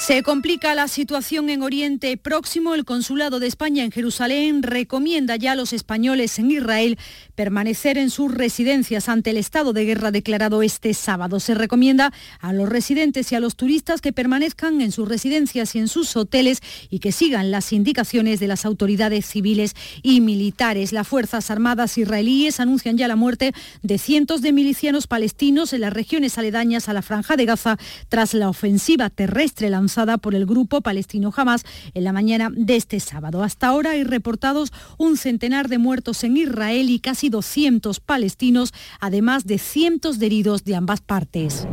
Se complica la situación en Oriente Próximo. El Consulado de España en Jerusalén recomienda ya a los españoles en Israel permanecer en sus residencias ante el estado de guerra declarado este sábado. Se recomienda a los residentes y a los turistas que permanezcan en sus residencias y en sus hoteles y que sigan las indicaciones de las autoridades civiles y militares. Las Fuerzas Armadas israelíes anuncian ya la muerte de cientos de milicianos palestinos en las regiones aledañas a la franja de Gaza tras la ofensiva terrestre lanzada por el grupo palestino Hamas en la mañana de este sábado. Hasta ahora hay reportados un centenar de muertos en Israel y casi 200 palestinos, además de cientos de heridos de ambas partes.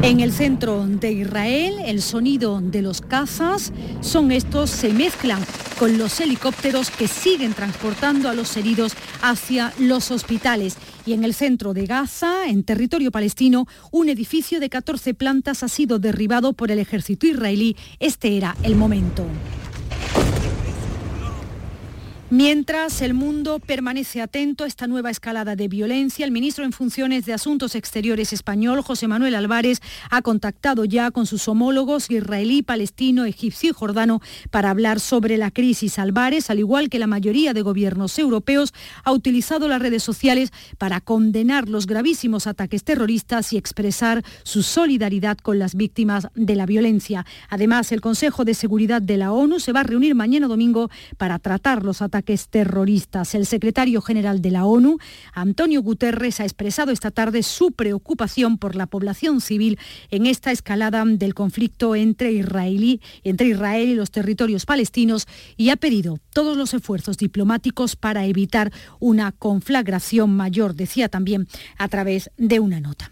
En el centro de Israel, el sonido de los cazas son estos, se mezclan con los helicópteros que siguen transportando a los heridos hacia los hospitales. Y en el centro de Gaza, en territorio palestino, un edificio de 14 plantas ha sido derribado por el ejército israelí. Este era el momento. Mientras el mundo permanece atento a esta nueva escalada de violencia, el ministro en funciones de Asuntos Exteriores español, José Manuel Álvarez, ha contactado ya con sus homólogos israelí, palestino, egipcio y jordano para hablar sobre la crisis. Álvarez, al igual que la mayoría de gobiernos europeos, ha utilizado las redes sociales para condenar los gravísimos ataques terroristas y expresar su solidaridad con las víctimas de la violencia. Además, el Consejo de Seguridad de la ONU se va a reunir mañana domingo para tratar los ataques terroristas. El secretario general de la ONU, Antonio Guterres, ha expresado esta tarde su preocupación por la población civil en esta escalada del conflicto entre, entre Israel y los territorios palestinos y ha pedido todos los esfuerzos diplomáticos para evitar una conflagración mayor, decía también a través de una nota.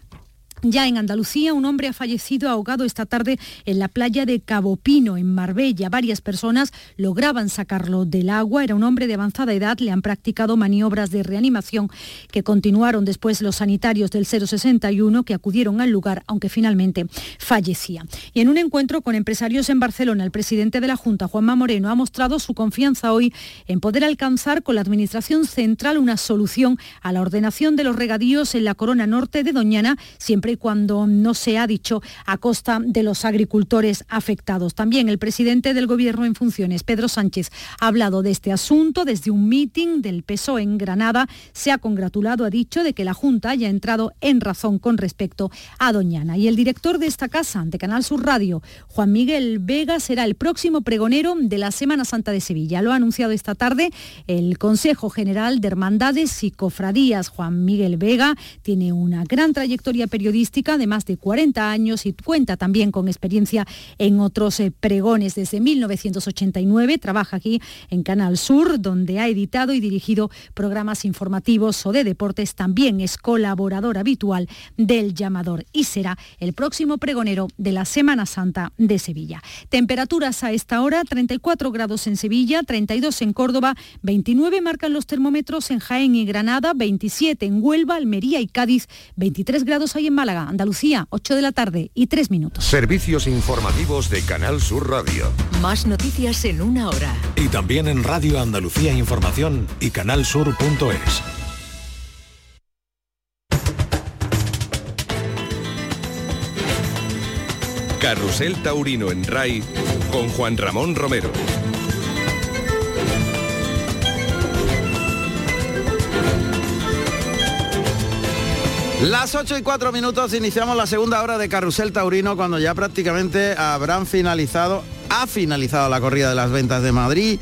Ya en Andalucía, un hombre ha fallecido ahogado esta tarde en la playa de Cabo Pino, en Marbella. Varias personas lograban sacarlo del agua. Era un hombre de avanzada edad. Le han practicado maniobras de reanimación que continuaron después los sanitarios del 061 que acudieron al lugar, aunque finalmente fallecía. Y en un encuentro con empresarios en Barcelona, el presidente de la Junta, Juanma Moreno, ha mostrado su confianza hoy en poder alcanzar con la Administración Central una solución a la ordenación de los regadíos en la corona norte de Doñana, siempre cuando no se ha dicho a costa de los agricultores afectados. También el presidente del Gobierno en funciones, Pedro Sánchez, ha hablado de este asunto desde un meeting del PSOE en Granada. Se ha congratulado, ha dicho, de que la Junta haya entrado en razón con respecto a Doñana. Y el director de esta casa, de Canal Sur Radio, Juan Miguel Vega, será el próximo pregonero de la Semana Santa de Sevilla. Lo ha anunciado esta tarde el Consejo General de Hermandades y Cofradías. Juan Miguel Vega tiene una gran trayectoria periodística de más de 40 años y cuenta también con experiencia en otros eh, pregones. Desde 1989 trabaja aquí en Canal Sur, donde ha editado y dirigido programas informativos o de deportes. También es colaborador habitual del llamador y será el próximo pregonero de la Semana Santa de Sevilla. Temperaturas a esta hora, 34 grados en Sevilla, 32 en Córdoba, 29 marcan los termómetros en Jaén y Granada, 27 en Huelva, Almería y Cádiz, 23 grados hay en Málaga. Andalucía, 8 de la tarde y 3 minutos. Servicios informativos de Canal Sur Radio. Más noticias en una hora. Y también en Radio Andalucía Información y canalsur.es. Carrusel Taurino en RAI con Juan Ramón Romero. Las 8 y 4 minutos iniciamos la segunda hora de Carrusel Taurino cuando ya prácticamente habrán finalizado, ha finalizado la corrida de las ventas de Madrid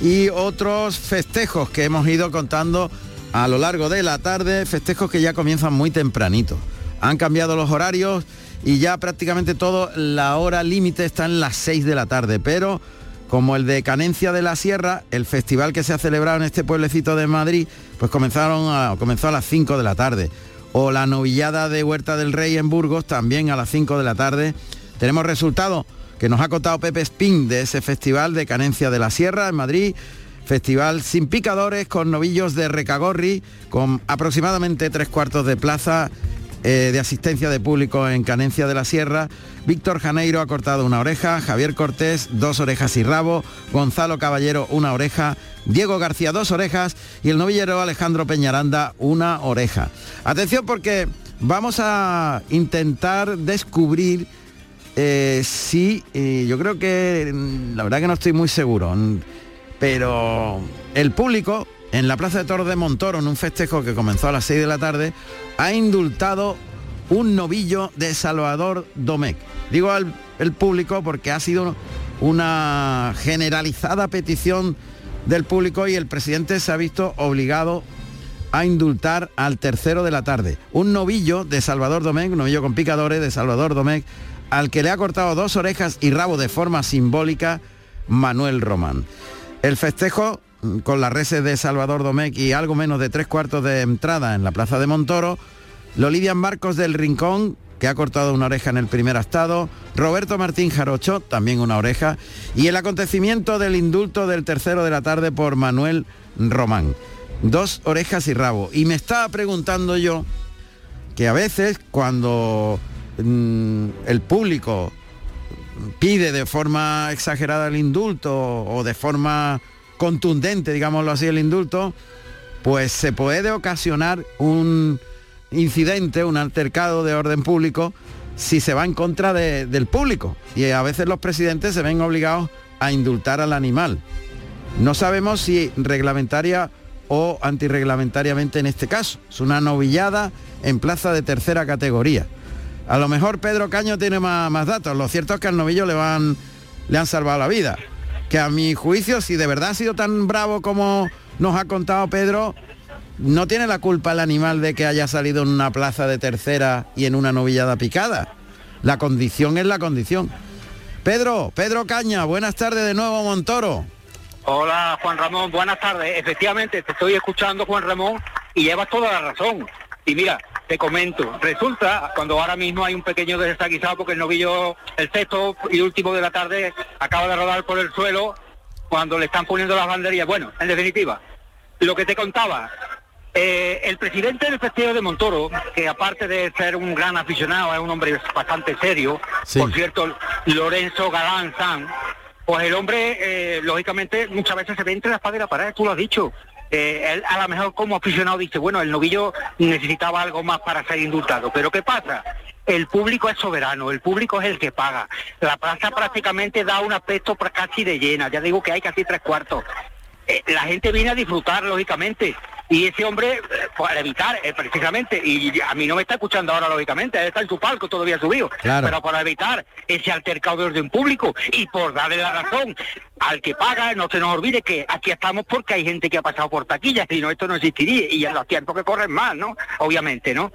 y otros festejos que hemos ido contando a lo largo de la tarde, festejos que ya comienzan muy tempranito. Han cambiado los horarios y ya prácticamente todo, la hora límite está en las 6 de la tarde, pero como el de Canencia de la Sierra, el festival que se ha celebrado en este pueblecito de Madrid, pues comenzaron a, comenzó a las 5 de la tarde o la novillada de Huerta del Rey en Burgos, también a las 5 de la tarde. Tenemos resultados que nos ha contado Pepe Spin de ese festival de Canencia de la Sierra en Madrid. Festival sin picadores, con novillos de recagorri, con aproximadamente tres cuartos de plaza eh, de asistencia de público en Canencia de la Sierra. Víctor Janeiro ha cortado una oreja, Javier Cortés dos orejas y rabo, Gonzalo Caballero una oreja, Diego García dos orejas y el novillero Alejandro Peñaranda una oreja. Atención porque vamos a intentar descubrir eh, si, eh, yo creo que, mm, la verdad que no estoy muy seguro, mm, pero el público en la Plaza de Toros de Montoro, en un festejo que comenzó a las 6 de la tarde, ha indultado un novillo de Salvador Domecq. Digo al público porque ha sido una generalizada petición del público y el presidente se ha visto obligado a indultar al tercero de la tarde. Un novillo de Salvador Domecq, un novillo con picadores de Salvador Domecq, al que le ha cortado dos orejas y rabo de forma simbólica Manuel Román. El festejo con las reses de Salvador Domecq y algo menos de tres cuartos de entrada en la Plaza de Montoro, lo lidian Marcos del Rincón, que ha cortado una oreja en el primer estado, Roberto Martín Jarocho, también una oreja, y el acontecimiento del indulto del tercero de la tarde por Manuel Román. Dos orejas y rabo. Y me estaba preguntando yo que a veces cuando mm, el público pide de forma exagerada el indulto o de forma contundente, digámoslo así, el indulto, pues se puede ocasionar un incidente, un altercado de orden público, si se va en contra del público. Y a veces los presidentes se ven obligados a indultar al animal. No sabemos si reglamentaria o antirreglamentariamente en este caso. Es una novillada en plaza de tercera categoría. A lo mejor Pedro Caño tiene más, más datos. Lo cierto es que al novillo le, van, le han salvado la vida que a mi juicio, si de verdad ha sido tan bravo como nos ha contado Pedro, no tiene la culpa el animal de que haya salido en una plaza de tercera y en una novillada picada. La condición es la condición. Pedro, Pedro Caña, buenas tardes de nuevo, Montoro. Hola, Juan Ramón, buenas tardes. Efectivamente, te estoy escuchando, Juan Ramón, y llevas toda la razón. Y mira, te comento, resulta cuando ahora mismo hay un pequeño desaguisado porque el novillo, el sexto y último de la tarde acaba de rodar por el suelo cuando le están poniendo las banderillas. Bueno, en definitiva, lo que te contaba, eh, el presidente del Festival de Montoro, que aparte de ser un gran aficionado, es un hombre bastante serio, por cierto, Lorenzo Galán San, pues el hombre, eh, lógicamente, muchas veces se ve entre la espada y la pared, tú lo has dicho. Eh, él a lo mejor como aficionado dice, bueno, el novillo necesitaba algo más para ser indultado. Pero ¿qué pasa? El público es soberano, el público es el que paga. La plaza prácticamente da un aspecto casi de llena, ya digo que hay casi tres cuartos. Eh, la gente viene a disfrutar, lógicamente. Y ese hombre, eh, para evitar, eh, precisamente, y a mí no me está escuchando ahora, lógicamente, él está en su palco todavía subido, pero para evitar ese altercado de orden público y por darle la razón al que paga, no se nos olvide que aquí estamos porque hay gente que ha pasado por taquillas, y no, esto no existiría, y en los tiempos que corren más, ¿no? Obviamente, ¿no?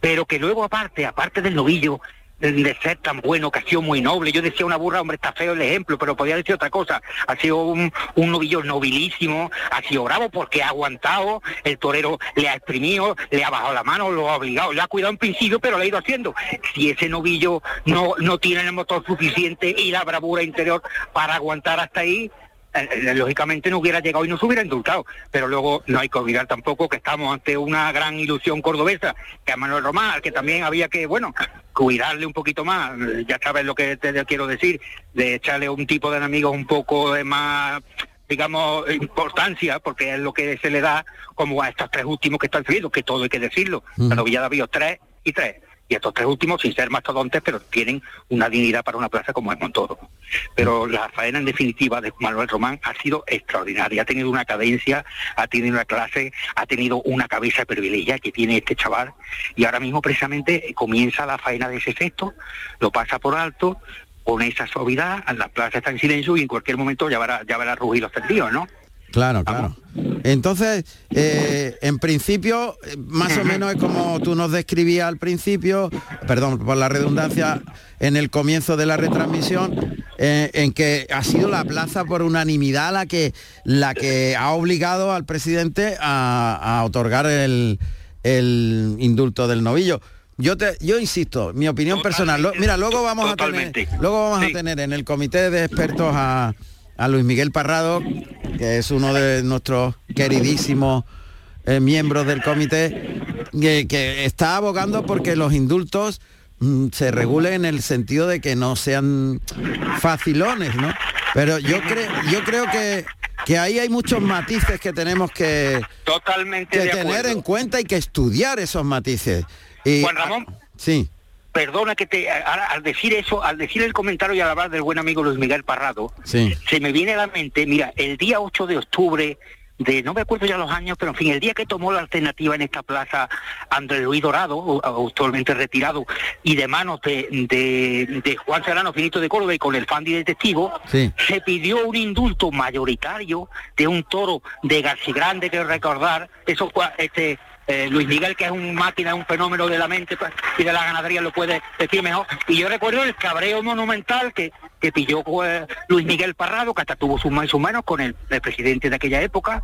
Pero que luego aparte, aparte del novillo, de ser tan bueno, que ha sido muy noble. Yo decía una burra, hombre, está feo el ejemplo, pero podía decir otra cosa. Ha sido un, novillo nobilísimo, ha sido bravo porque ha aguantado, el torero le ha exprimido, le ha bajado la mano, lo ha obligado, le ha cuidado en principio, pero lo ha ido haciendo. Si ese novillo no, no tiene el motor suficiente y la bravura interior para aguantar hasta ahí, lógicamente no hubiera llegado y no se hubiera indultado. Pero luego no hay que olvidar tampoco que estamos ante una gran ilusión cordobesa, que a Manuel Román, que también había que, bueno, cuidarle un poquito más, ya sabes lo que te quiero decir, de echarle un tipo de enemigos un poco de más digamos, importancia, porque es lo que se le da como a estos tres últimos que están saliendo, que todo hay que decirlo. La novillada vio tres y tres y estos tres últimos, sin ser mastodontes, pero tienen una dignidad para una plaza como es Montoro. Pero la faena en definitiva de Manuel Román ha sido extraordinaria, ha tenido una cadencia, ha tenido una clase, ha tenido una cabeza privilegiada que tiene este chaval, y ahora mismo precisamente comienza la faena de ese sexto, lo pasa por alto, con esa suavidad, la plaza está en silencio y en cualquier momento ya verá, ya verá rugir los tendidos, ¿no? Claro, claro. Entonces, eh, en principio, más o menos es como tú nos describías al principio, perdón por la redundancia, en el comienzo de la retransmisión, eh, en que ha sido la plaza por unanimidad la que, la que ha obligado al presidente a, otorgar el, indulto del novillo. Yo te, yo insisto, mi opinión personal. mira, luego vamos a tener, luego vamos a tener en el comité de expertos a, a Luis Miguel Parrado, que es uno de nuestros queridísimos eh, miembros del comité que, que está abogando porque los indultos mm, se regulen en el sentido de que no sean facilones, ¿no? Pero yo creo, yo creo que, que ahí hay muchos matices que tenemos que, Totalmente que tener acuerdo. en cuenta y que estudiar esos matices. Y, Juan Ramón. Sí, Perdona que te ahora, al decir eso, al decir el comentario y al hablar del buen amigo Luis Miguel Parrado, sí. se me viene a la mente, mira, el día 8 de octubre de, no me acuerdo ya los años, pero en fin, el día que tomó la alternativa en esta plaza Andrés Luis Dorado, actualmente retirado, y de manos de, de, de Juan Serrano Finito de Córdoba y con el Fandi de testigo, Sí. se pidió un indulto mayoritario de un toro de García Grande, que recordar, eso fue este eh, Luis Miguel, que es un máquina, un fenómeno de la mente pues, y de la ganadería, lo puede decir mejor. Y yo recuerdo el cabreo monumental que, que pilló pues, Luis Miguel Parrado, que hasta tuvo sus más y sus menos con el, el presidente de aquella época,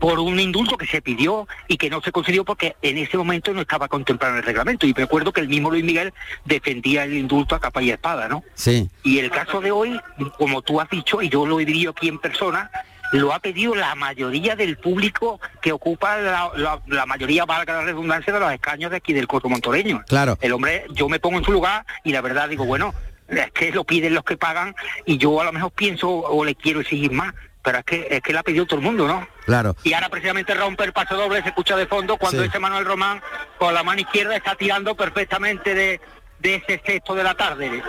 por un indulto que se pidió y que no se concedió porque en ese momento no estaba contemplado en el reglamento. Y recuerdo que el mismo Luis Miguel defendía el indulto a capa y espada, ¿no? Sí, Y el caso de hoy, como tú has dicho, y yo lo he vivido aquí en persona, lo ha pedido la mayoría del público que ocupa la, la- la mayoría, valga la redundancia, de los escaños de aquí del Coto Montoreño. Claro. El hombre, yo me pongo en su lugar y la verdad digo, bueno, es que lo piden los que pagan y yo a lo mejor pienso o le quiero exigir más, pero es que es que la ha pedido todo el mundo, ¿no? claro. Y ahora precisamente rompe el paso doble, se escucha de fondo cuando Sí. ese Manuel Román con la mano izquierda está tirando perfectamente de, de ese sexto de la tarde.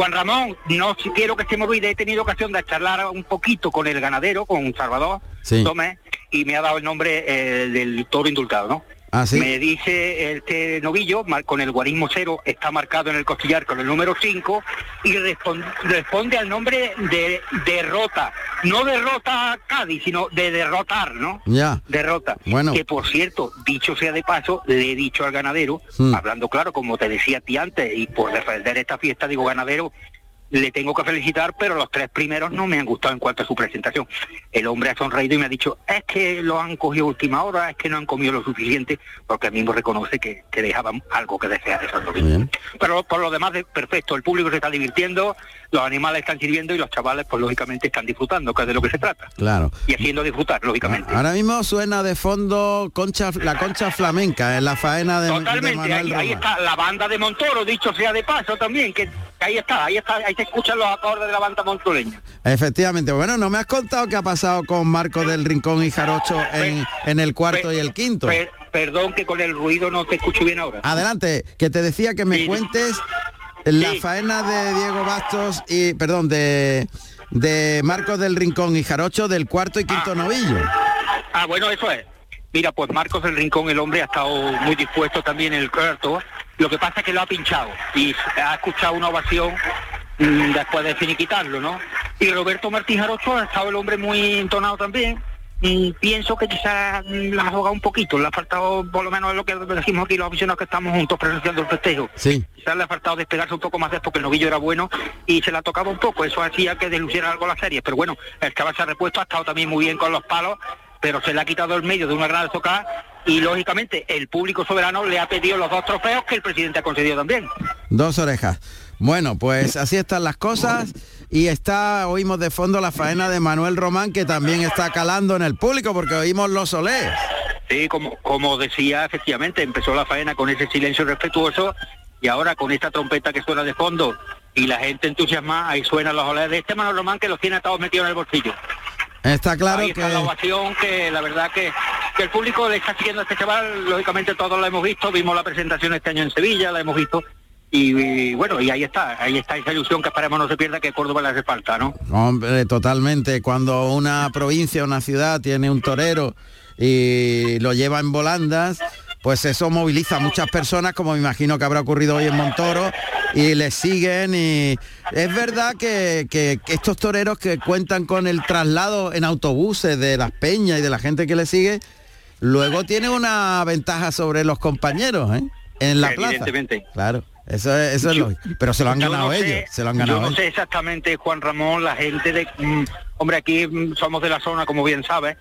Juan Ramón, no si quiero que se me olvide, he tenido ocasión de charlar un poquito con el ganadero, con Salvador Sí. Tomé, y me ha dado el nombre eh, del toro indultado, ¿no? Ah, sí. Me dice este novillo, con el guarismo cero, está marcado en el costillar con el número 5 y respon- responde al nombre de derrota. No derrota a Cádiz, sino de derrotar, ¿no? Ya. Derrota. Bueno. Que por cierto, dicho sea de paso, le he dicho al ganadero, Hmm. hablando claro, como te decía a ti antes, y por defender esta fiesta, digo, ganadero, le tengo que felicitar, pero los tres primeros no me han gustado en cuanto a su presentación. El hombre ha sonreído y me ha dicho, es que lo han cogido a última hora, es que no han comido lo suficiente, porque él mismo reconoce que, que dejaban algo que desear esos. Pero por lo demás, de- perfecto, el público se está divirtiendo, los animales están sirviendo y los chavales, pues lógicamente están disfrutando, que es de lo que se trata. Claro. Y haciendo disfrutar, lógicamente. Ahora mismo suena de fondo concha, la concha flamenca en la faena de, de Totalmente, Manuel ahí, ahí está la banda de Montoro, dicho sea de paso también, que ahí está, ahí está, ahí se escuchan los acordes de la banda montoreña. Efectivamente. Bueno, no me has contado qué ha pasado con Marco del Rincón y Jarocho en, en el cuarto y el quinto. pe- perdón que con el ruido no te escucho bien ahora. Adelante, que te decía que me Sí. cuentes la Sí. faena de Diego Bastos y, perdón, de, de Marcos del Rincón y Jarocho del cuarto y quinto novillo. Ah, bueno, eso es. Mira, pues Marcos del Rincón, el hombre, ha estado muy dispuesto también en el cuarto. Lo que pasa es que lo ha pinchado y ha escuchado una ovación mm, después de finiquitarlo, ¿no? Y Roberto Martín Jarocho ha estado el hombre muy entonado también. Y pienso que quizás mm, la ha jugado un poquito, le ha faltado por lo menos lo que decimos aquí los aficionados que estamos juntos presenciando el festejo. Sí. Quizás le ha faltado despegarse un poco más de porque el novillo era bueno y se la tocaba un poco, eso hacía que desluciera algo la serie, pero bueno, el chaval se ha repuesto, ha estado también muy bien con los palos, pero se le ha quitado el medio de una gran tocar y lógicamente el público soberano le ha pedido los dos trofeos que el presidente ha concedido también. Dos orejas. Bueno, pues así están las cosas y está, oímos de fondo la faena de Manuel Román que también está calando en el público porque oímos los olés. Sí, como, como decía, efectivamente, empezó la faena con ese silencio respetuoso y ahora con esta trompeta que suena de fondo y la gente entusiasmada, ahí suenan los olés de este Manuel Román que los tiene todos metidos en el bolsillo. Está claro Ahí está la que ovación que la verdad que, que el público le está siguiendo a este chaval, lógicamente todos lo hemos visto, vimos la presentación este año en Sevilla, la hemos visto y, y, bueno, y ahí está, ahí está esa ilusión que esperemos no se pierda que Córdoba le hace falta, ¿no? Hombre, totalmente. Cuando una provincia, una ciudad tiene un torero y lo lleva en volandas, pues eso moviliza a muchas personas, como me imagino que habrá ocurrido hoy en Montoro, y les siguen. Y es verdad que, que- que estos toreros que cuentan con el traslado en autobuses de las peñas y de la gente que les sigue, luego tienen una ventaja sobre los compañeros, ¿eh? En la plaza. Evidentemente. Claro. Eso es, eso es Yo- lógico. Pero se lo han ganado no sé- ellos. Se lo han ganado Yo no ellos. sé exactamente, Juan Ramón, la gente de... mm, hombre, aquí mm, somos de la zona, como bien sabes,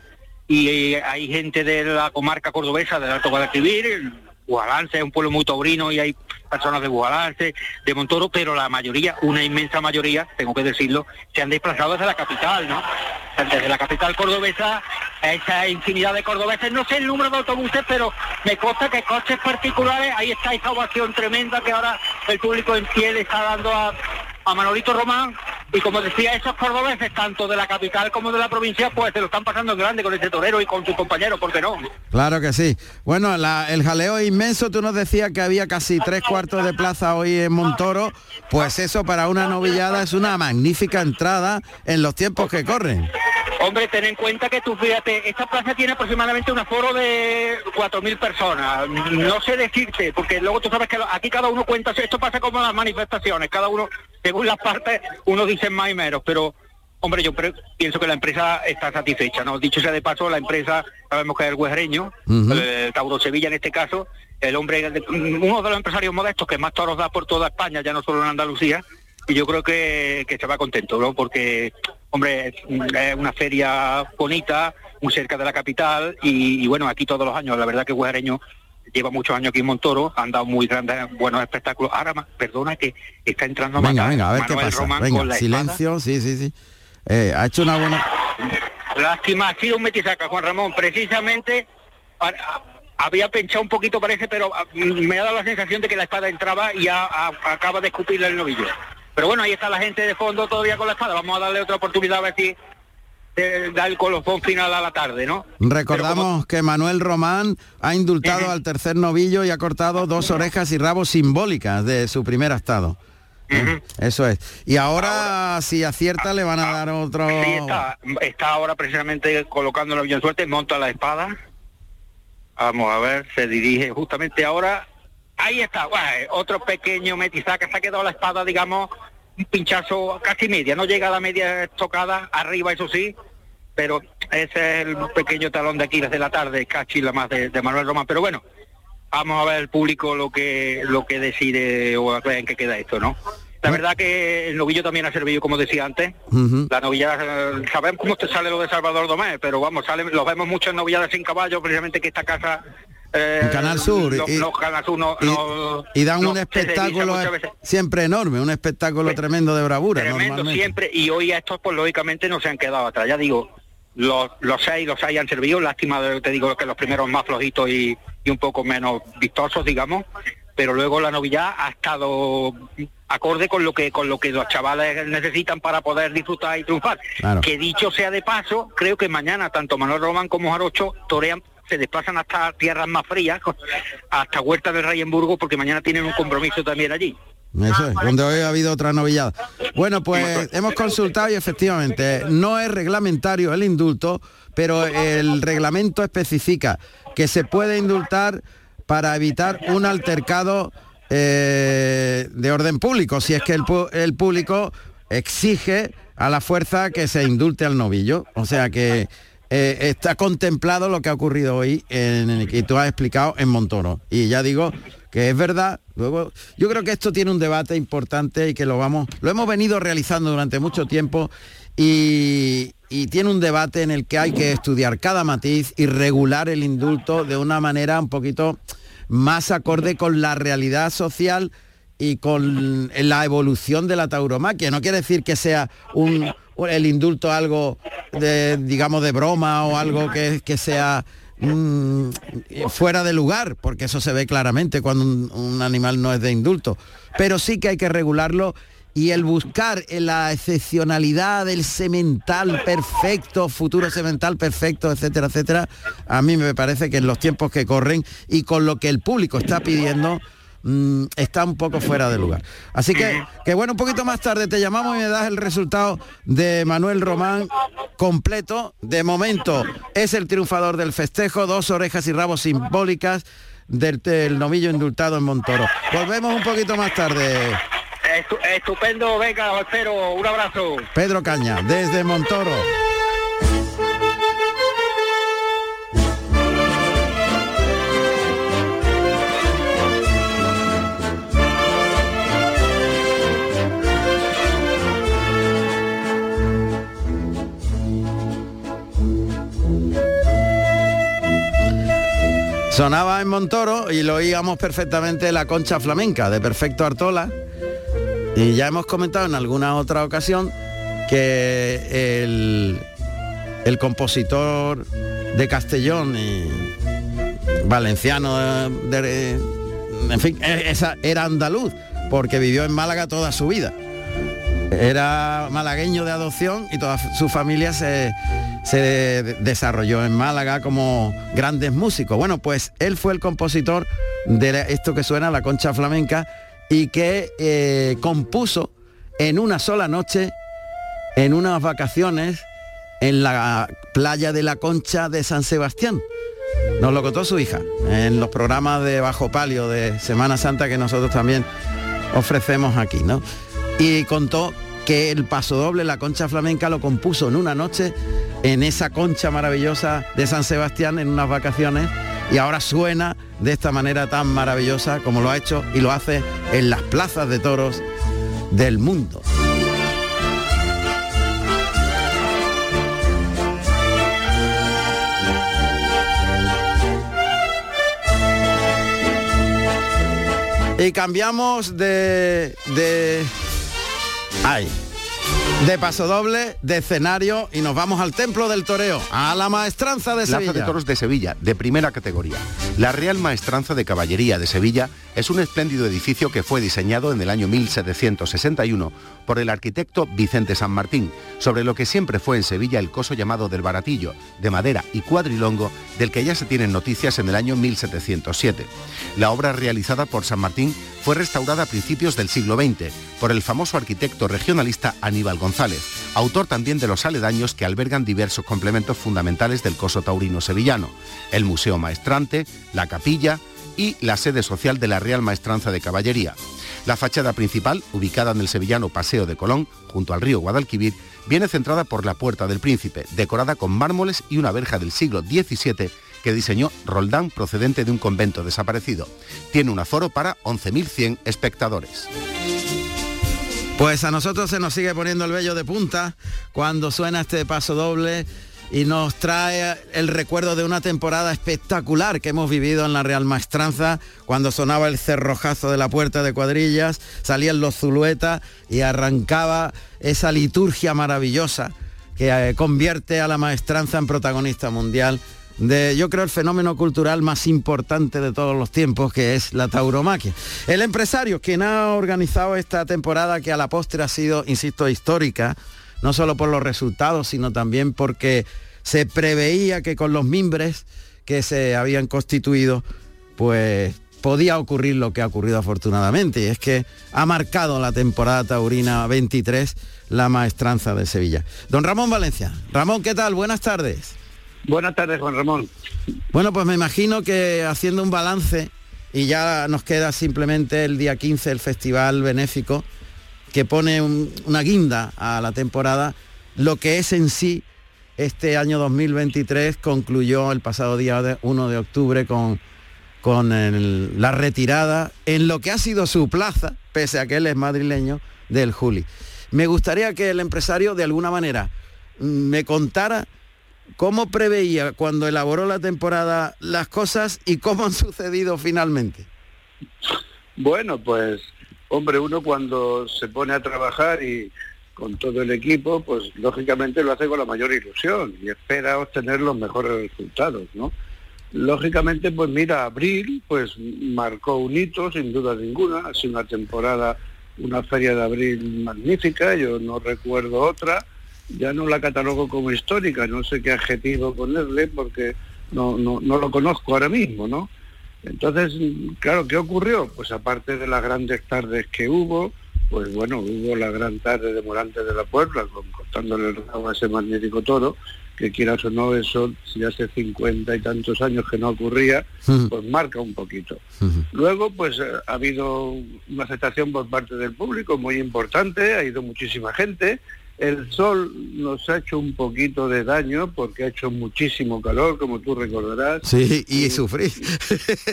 y hay gente de la comarca cordobesa, del Alto Guadalquivir, Guadalance es un pueblo muy taurino y hay personas de Guadalance, de Montoro, pero la mayoría, una inmensa mayoría, tengo que decirlo, se han desplazado desde la capital, ¿no? Desde la capital cordobesa esa infinidad de cordobeses. No sé el número de autobuses, pero me consta que coches particulares, ahí está esa ovación tremenda que ahora el público en pie le está dando a, a Manolito Román y como decía esos cordobeses tanto de la capital como de la provincia pues se lo están pasando en grande con ese torero y con su compañero ¿por qué no? Claro que sí. Bueno, el jaleo es inmenso, tú nos decías que había casi tres cuartos de plaza hoy en Montoro, pues eso para una novillada es una magnífica entrada en los tiempos que corren. Hombre, ten en cuenta que tú fíjate, esta plaza tiene aproximadamente un aforo de 4.000 personas. No sé decirte, porque luego tú sabes que aquí cada uno cuenta, esto pasa como las manifestaciones, cada uno, según las partes, uno dice más y menos, pero hombre, yo pienso que la empresa está satisfecha, ¿no? Dicho sea de paso, la empresa, sabemos que es el huesreño, el Tauro Sevilla en este caso, el hombre, uno de los empresarios modestos que más toros da por toda España, ya no solo en Andalucía, y yo creo que, que se va contento, ¿no? Porque, hombre, es una feria bonita, muy cerca de la capital, y, y bueno, aquí todos los años, la verdad que Guajareño lleva muchos años aquí en Montoro, han dado muy grandes, buenos espectáculos. Ahora, perdona que está entrando a Venga, matar venga, a ver qué pasa. Román con la espada. silencio, sí, sí, sí. Eh, ha hecho una buena... Lástima, ha sido un metisaca, Juan Ramón. Precisamente a- a- había pinchado un poquito, parece, pero a- me ha dado la sensación de que la espada entraba y ya a- acaba de escupirle el novillo. Pero bueno, ahí está la gente de fondo todavía con la espada. Vamos a darle otra oportunidad a ver si eh, da el colofón final a la tarde, ¿no? Recordamos que Manuel Román ha indultado al tercer novillo y ha cortado dos orejas y rabos simbólicas de su primer estado. Eso es. Y ahora, si acierta, le van a dar otro... Sí, está, está ahora precisamente colocando la en suerte, monta la espada. Vamos a ver, se dirige justamente ahora. Ahí está, guay, otro pequeño metizaje, se ha quedado la espada, digamos, un pinchazo casi media, no llega a la media tocada, arriba eso sí, pero ese es el pequeño talón de Aquiles de la tarde, casi la más de, de Manuel Román. Pero bueno, vamos a ver el público lo que lo que decide o a ver en qué queda esto, ¿no? La verdad que el novillo también ha servido, como decía antes, la novillada, eh, sabemos cómo te sale lo de Salvador Domé, pero vamos, sale, los vemos mucho en novilladas sin caballo, precisamente que esta casa... eh, Canal Sur. Los, y, los Canal Sur no, y- no- y dan no un espectáculo siempre enorme, un espectáculo tremendo de bravura. Tremendo normalmente. siempre, y hoy estos pues lógicamente no se han quedado atrás, ya digo, los, los seis, los seis han servido, lástima de- te digo que los primeros más flojitos y, y un poco menos vistosos, digamos, pero luego la novillada ha estado acorde con lo que con lo que los chavales necesitan para poder disfrutar y triunfar. Claro. Que dicho sea de paso, creo que mañana tanto Manuel Román como Jarocho torean se desplazan hasta tierras más frías, hasta Huerta del Reyemburgo, porque mañana tienen un compromiso también allí. Eso es, donde hoy ha habido otra novillada. Bueno, pues hemos consultado y efectivamente no es reglamentario el indulto, pero el reglamento especifica que se puede indultar para evitar un altercado eh, de orden público, si es que el público exige a la fuerza que se indulte al novillo. O sea que eh, está contemplado lo que ha ocurrido hoy en el que tú has explicado en Montoro. Y ya digo que es verdad. Luego, yo creo que esto tiene un debate importante y que lo vamos, lo hemos venido realizando durante mucho tiempo y, y tiene un debate en el que hay que estudiar cada matiz y regular el indulto de una manera un poquito más acorde con la realidad social y con la evolución de la tauromaquia. No quiere decir que sea un, el indulto algo de, digamos, de broma o algo que, que sea mm, fuera de lugar, porque eso se ve claramente cuando un, un animal no es de indulto. Pero sí que hay que regularlo y el buscar la excepcionalidad del semental perfecto, futuro semental perfecto, etcétera, etcétera, a mí me parece que en los tiempos que corren y con lo que el público está pidiendo, mm, está un poco fuera de lugar. Así que, que bueno, un poquito más tarde te llamamos y me das el resultado de Manuel Román completo. De momento es el triunfador del festejo, dos orejas y rabos simbólicas del, del novillo indultado en Montoro. Volvemos un poquito más tarde. Estu- estupendo, venga, espero, un abrazo. Pedro Caña, desde Montoro. Sonaba en Montoro y lo oíamos perfectamente la concha flamenca de Perfecto Artola. Y ya hemos comentado en alguna otra ocasión que el, compositor de Castellón y valenciano, en fin, e, era andaluz, porque vivió en Málaga toda su vida. Era malagueño de adopción y toda su familia se, se desarrolló en Málaga como grandes músicos. Bueno, pues él fue el compositor de esto que suena, la concha flamenca, y que eh, compuso en una sola noche, en unas vacaciones, en la playa de la Concha de San Sebastián. Nos lo contó su hija en los programas de Bajo Palio de Semana Santa que nosotros también ofrecemos aquí, ¿no? Y contó que el paso doble, la concha flamenca, lo compuso en una noche en esa concha maravillosa de San Sebastián en unas vacaciones y ahora suena de esta manera tan maravillosa como lo ha hecho y lo hace en las plazas de toros del mundo. Y cambiamos de... de... Ay, de paso doble, de escenario y nos vamos al Templo del Toreo, a la Maestranza de Sevilla. Plaza de Toros de Sevilla, de primera categoría. La Real Maestranza de Caballería de Sevilla es un espléndido edificio que fue diseñado en el año 1761 por el arquitecto Vicente San Martín, sobre lo que siempre fue en Sevilla el coso llamado del Baratillo, de madera y cuadrilongo, del que ya se tienen noticias en el año 1707. La obra realizada por San Martín fue restaurada a principios del siglo XX por el famoso arquitecto regionalista Aníbal González, autor también de los aledaños que albergan diversos complementos fundamentales del coso taurino sevillano, el Museo Maestrante, la capilla y la sede social de la Real Maestranza de Caballería. La fachada principal, ubicada en el sevillano Paseo de Colón, junto al río Guadalquivir, viene centrada por la Puerta del Príncipe, decorada con mármoles y una verja del siglo XVII que diseñó Roldán procedente de un convento desaparecido. Tiene un aforo para 11.100 espectadores. Pues a nosotros se nos sigue poniendo el vello de punta cuando suena este paso doble y nos trae el recuerdo de una temporada espectacular que hemos vivido en la Real Maestranza, cuando sonaba el cerrojazo de la puerta de cuadrillas, salían los zuluetas y arrancaba esa liturgia maravillosa que eh, convierte a la maestranza en protagonista mundial de, yo creo, el fenómeno cultural más importante de todos los tiempos, que es la tauromaquia. El empresario, quien ha organizado esta temporada que a la postre ha sido, insisto, histórica, no solo por los resultados, sino también porque se preveía que con los mimbres que se habían constituido, pues podía ocurrir lo que ha ocurrido afortunadamente, y es que ha marcado la temporada taurina 23 la maestranza de Sevilla. Don Ramón Valencia. Ramón, ¿qué tal? Buenas tardes. Buenas tardes, Juan Ramón. Bueno, pues me imagino que haciendo un balance, y ya nos queda simplemente el día 15 el festival benéfico, que pone una guinda a la temporada, lo que es en sí este año 2023 concluyó el pasado día 1 de octubre con, con la retirada en lo que ha sido su plaza, pese a que él es madrileño, del Juli. Me gustaría que el empresario de alguna manera me contara ¿Cómo preveía cuando elaboró la temporada las cosas y cómo han sucedido finalmente? Bueno, pues, hombre, uno cuando se pone a trabajar y con todo el equipo, pues lógicamente lo hace con la mayor ilusión y espera obtener los mejores resultados, ¿no? Lógicamente, pues mira, abril, pues marcó un hito, sin duda ninguna, ha sido una temporada, una feria de abril magnífica, yo no recuerdo otra, ya no la catalogo como histórica, no sé qué adjetivo ponerle porque no, no, no lo conozco ahora mismo, ¿no? Entonces, claro, ¿qué ocurrió? Pues aparte de las grandes tardes que hubo, pues bueno, hubo la gran tarde de Morante de la Puebla, con, cortándole el rabo a ese magnífico toro, que quieras o no, eso si hace cincuenta y tantos años que no ocurría, pues marca un poquito. Luego, pues eh, ha habido una aceptación por parte del público muy importante, ha ido muchísima gente, el sol nos ha hecho un poquito de daño porque ha hecho muchísimo calor, como tú recordarás. Sí, y, sufrí.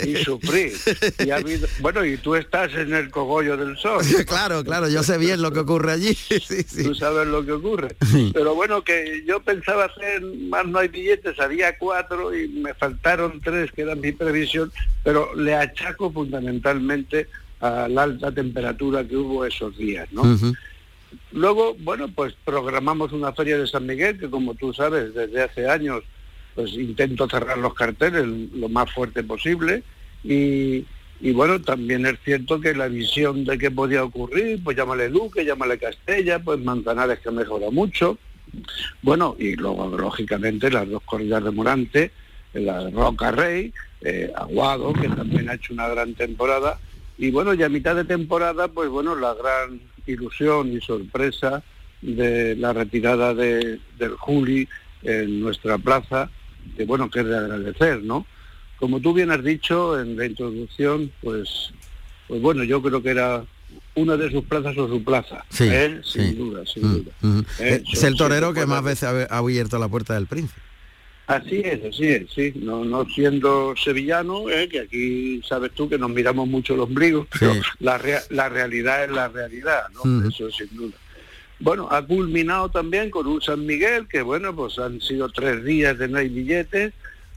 Y, sufrí. Y ha habido, bueno, y tú estás en el cogollo del sol. claro, claro, yo sé bien lo que ocurre allí. Tú sabes lo que ocurre. Pero bueno, que yo pensaba hacer más no hay billetes, había cuatro y me faltaron tres, que era mi previsión, pero le achaco fundamentalmente a la alta temperatura que hubo esos días, ¿no? Luego, bueno, pues programamos una feria de San Miguel que como tú sabes, desde hace años pues intento cerrar los carteles lo más fuerte posible y, bueno, también es cierto que la visión de qué podía ocurrir, pues llámale Luque, llámale Castella, pues Manzanares que mejora mucho. Bueno, y luego lógicamente las dos corridas de Morante, la Roca Rey, eh, Aguado, que también ha hecho una gran temporada. Y bueno, ya a mitad de temporada, pues bueno, la gran ilusión y sorpresa de la retirada de, del Juli en nuestra plaza, que bueno, que es de agradecer, ¿no? Como tú bien has dicho en la introducción, pues, pues bueno, yo creo que era una de sus plazas o su plaza. Sí, Él, sin duda, sin Mm, duda. mm. Es el torero que más veces ha abierto la puerta del príncipe. Así es, así es, sí. No, no siendo sevillano, eh, que aquí sabes tú que nos miramos mucho el ombligo, pero Sí. la, rea- la realidad es la realidad, ¿no? Eso sin duda. Bueno, ha culminado también con un San Miguel, que bueno, pues han sido tres días de no hay billetes,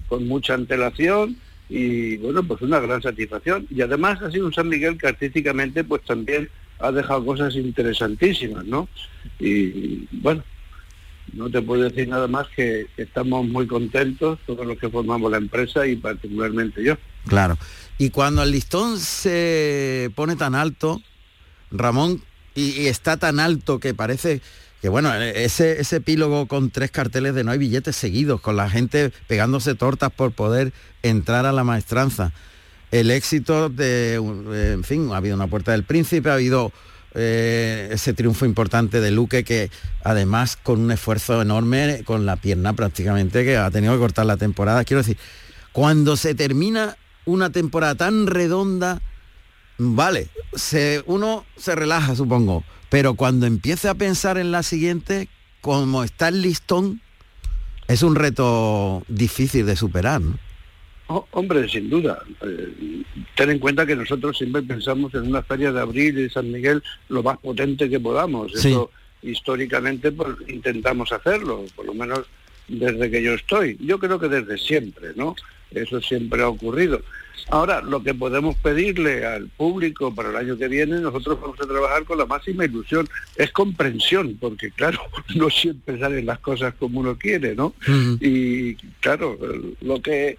con mucha antelación, y bueno, pues una gran satisfacción. Y además ha sido un San Miguel que artísticamente pues también ha dejado cosas interesantísimas, ¿no? Y bueno, no te puedo decir nada más que estamos muy contentos, todos los que formamos la empresa y particularmente yo. Claro. Y cuando el listón se pone tan alto, Ramón, y, está tan alto que parece que bueno, ese, ese epílogo con tres carteles de no hay billetes seguidos, con la gente pegándose tortas por poder entrar a la maestranza. El éxito de, en fin, ha habido una puerta del príncipe, ha habido eh, ese triunfo importante de Luque que además con un esfuerzo enorme, con la pierna prácticamente, que ha tenido que cortar la temporada. Quiero decir, cuando se termina una temporada tan redonda, vale, uno se relaja, supongo, pero cuando empiece a pensar en la siguiente, como está el listón, es un reto difícil de superar. Oh, hombre, sin duda. Eh, ten en cuenta que nosotros siempre pensamos en una feria de abril y de San Miguel lo más potente que podamos. Sí. Eso históricamente pues, intentamos hacerlo, por lo menos desde que yo estoy. Yo creo que desde siempre, ¿no? Eso siempre ha ocurrido. Ahora, lo que podemos pedirle al público para el año que viene, nosotros vamos a trabajar con la máxima ilusión. Es comprensión, porque claro, no siempre salen las cosas como uno quiere, ¿no? Y claro, lo que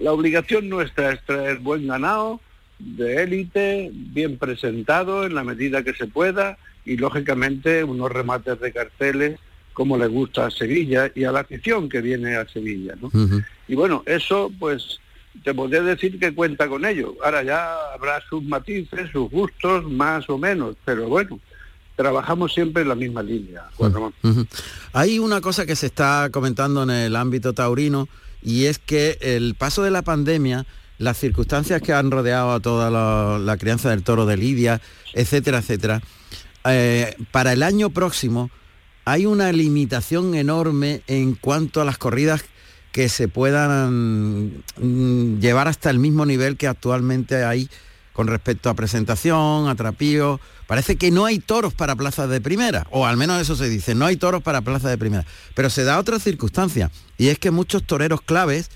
la obligación nuestra es traer buen ganado, de élite, bien presentado en la medida que se pueda y lógicamente unos remates de carteles como le gusta a Sevilla y a la afición que viene a Sevilla. Y bueno, eso pues te podría decir que cuenta con ello. Ahora ya habrá sus matices, sus gustos, más o menos, pero bueno, trabajamos siempre en la misma línea, Juan Ramón. Ujú. Hay una cosa que se está comentando en el ámbito taurino y es que el paso de la pandemia, las circunstancias que han rodeado a toda la, crianza del toro de Lidia, etcétera, etcétera, eh, para el año próximo hay una limitación enorme en cuanto a las corridas que se puedan mm, llevar hasta el mismo nivel que actualmente hay con respecto a presentación, a trapío. Parece que no hay toros para plazas de primera, o al menos eso se dice, no hay toros para plazas de primera. Pero se da otra circunstancia, y es que muchos toreros claves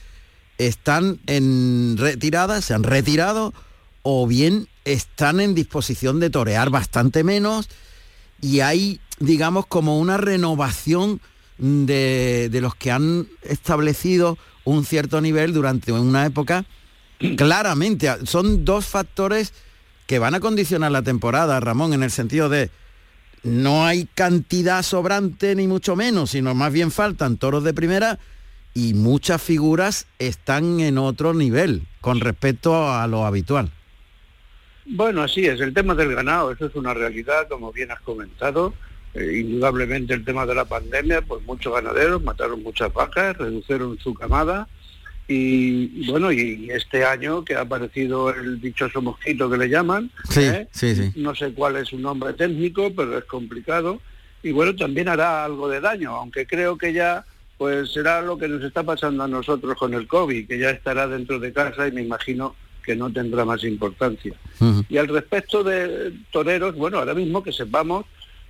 están en retirada, se han retirado, o bien están en disposición de torear bastante menos, y hay, digamos, como una renovación de, de los que han establecido un cierto nivel durante una época. Claramente, son dos factores que van a condicionar la temporada, Ramón, en el sentido de no hay cantidad sobrante ni mucho menos, sino más bien faltan toros de primera y muchas figuras están en otro nivel con respecto a lo habitual. Bueno, así es, el tema del ganado, eso es una realidad, como bien has comentado. Eh, indudablemente el tema de la pandemia, pues muchos ganaderos mataron muchas vacas, redujeron su camada y, bueno, y este año que ha aparecido el dichoso mosquito que le llaman, Sí, ¿eh? sí, sí. no sé cuál es su nombre técnico, pero es complicado y bueno, también hará algo de daño, aunque creo que ya pues será lo que nos está pasando a nosotros con el COVID, que ya estará dentro de casa y me imagino que no tendrá más importancia. Y al respecto de toreros, bueno, ahora mismo que sepamos,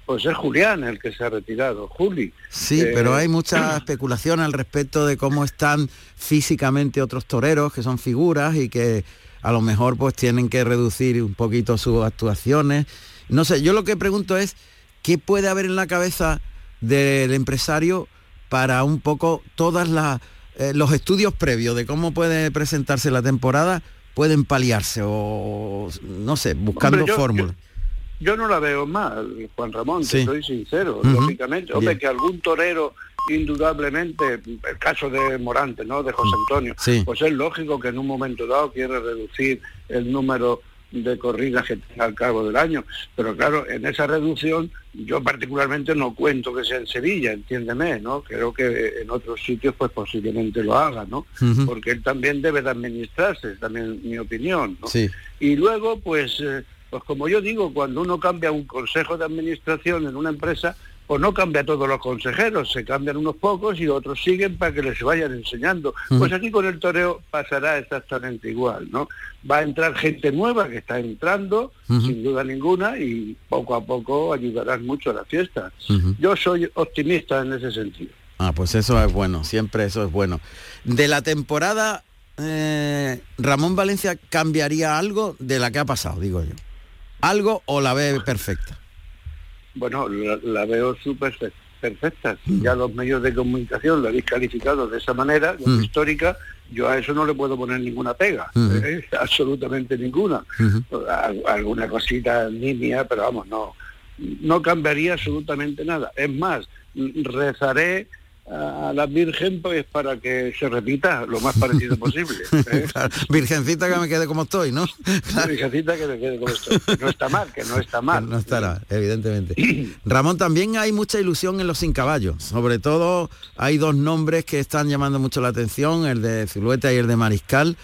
pues es Julián el que se ha retirado, Juli. Sí, Eh, pero hay mucha especulación al respecto de cómo están físicamente otros toreros, que son figuras y que a lo mejor pues tienen que reducir un poquito sus actuaciones. No sé, yo lo que pregunto es, ¿qué puede haber en la cabeza del empresario para un poco todas las eh, los estudios previos de cómo puede presentarse la temporada pueden paliarse o no sé, buscando fórmulas? Yo, no la veo mal, Juan Ramón, te soy sincero, lógicamente. Hombre, que algún torero indudablemente el caso de Morante, ¿no? De José Antonio. Pues es lógico que en un momento dado quiere reducir el número de corridas que tenga al cabo del año. Pero claro, en esa reducción yo particularmente no cuento que sea en Sevilla, entiéndeme, ¿no? Creo que en otros sitios pues posiblemente lo haga, ¿no? Porque él también debe de administrarse, también mi opinión, ¿no? Y luego, pues, eh, pues como yo digo, cuando uno cambia un consejo de administración en una empresa, pues no cambia todos los consejeros, se cambian unos pocos y otros siguen para que les vayan enseñando. Pues aquí con el toreo pasará exactamente igual, ¿no? Va a entrar gente nueva que está entrando, sin duda ninguna, y poco a poco ayudarán mucho a la fiesta. Yo soy optimista en ese sentido. Ah, pues eso es bueno, siempre eso es bueno. De la temporada, eh, Ramón Valencia cambiaría algo de la que ha pasado, digo yo. ¿Algo o la ve perfecta? bueno, la, veo súper perfecta. Mm. ya los medios de comunicación lo habéis calificado de esa manera, mm. histórica, yo a eso no le puedo poner ninguna pega, mm. ¿eh? absolutamente ninguna. Alguna cosita nimia, pero vamos, no, no cambiaría absolutamente nada. Es más, rezaré a la Virgen pues para que se repita lo más parecido posible. ¿eh? Virgencita que me quede como estoy, ¿no? Virgencita que me quede como estoy. no está mal, que no está mal. no estará, evidentemente. Ramón, también hay mucha ilusión en los sin caballos. Sobre todo hay dos nombres que están llamando mucho la atención, el de Zulueta y el de Mariscal.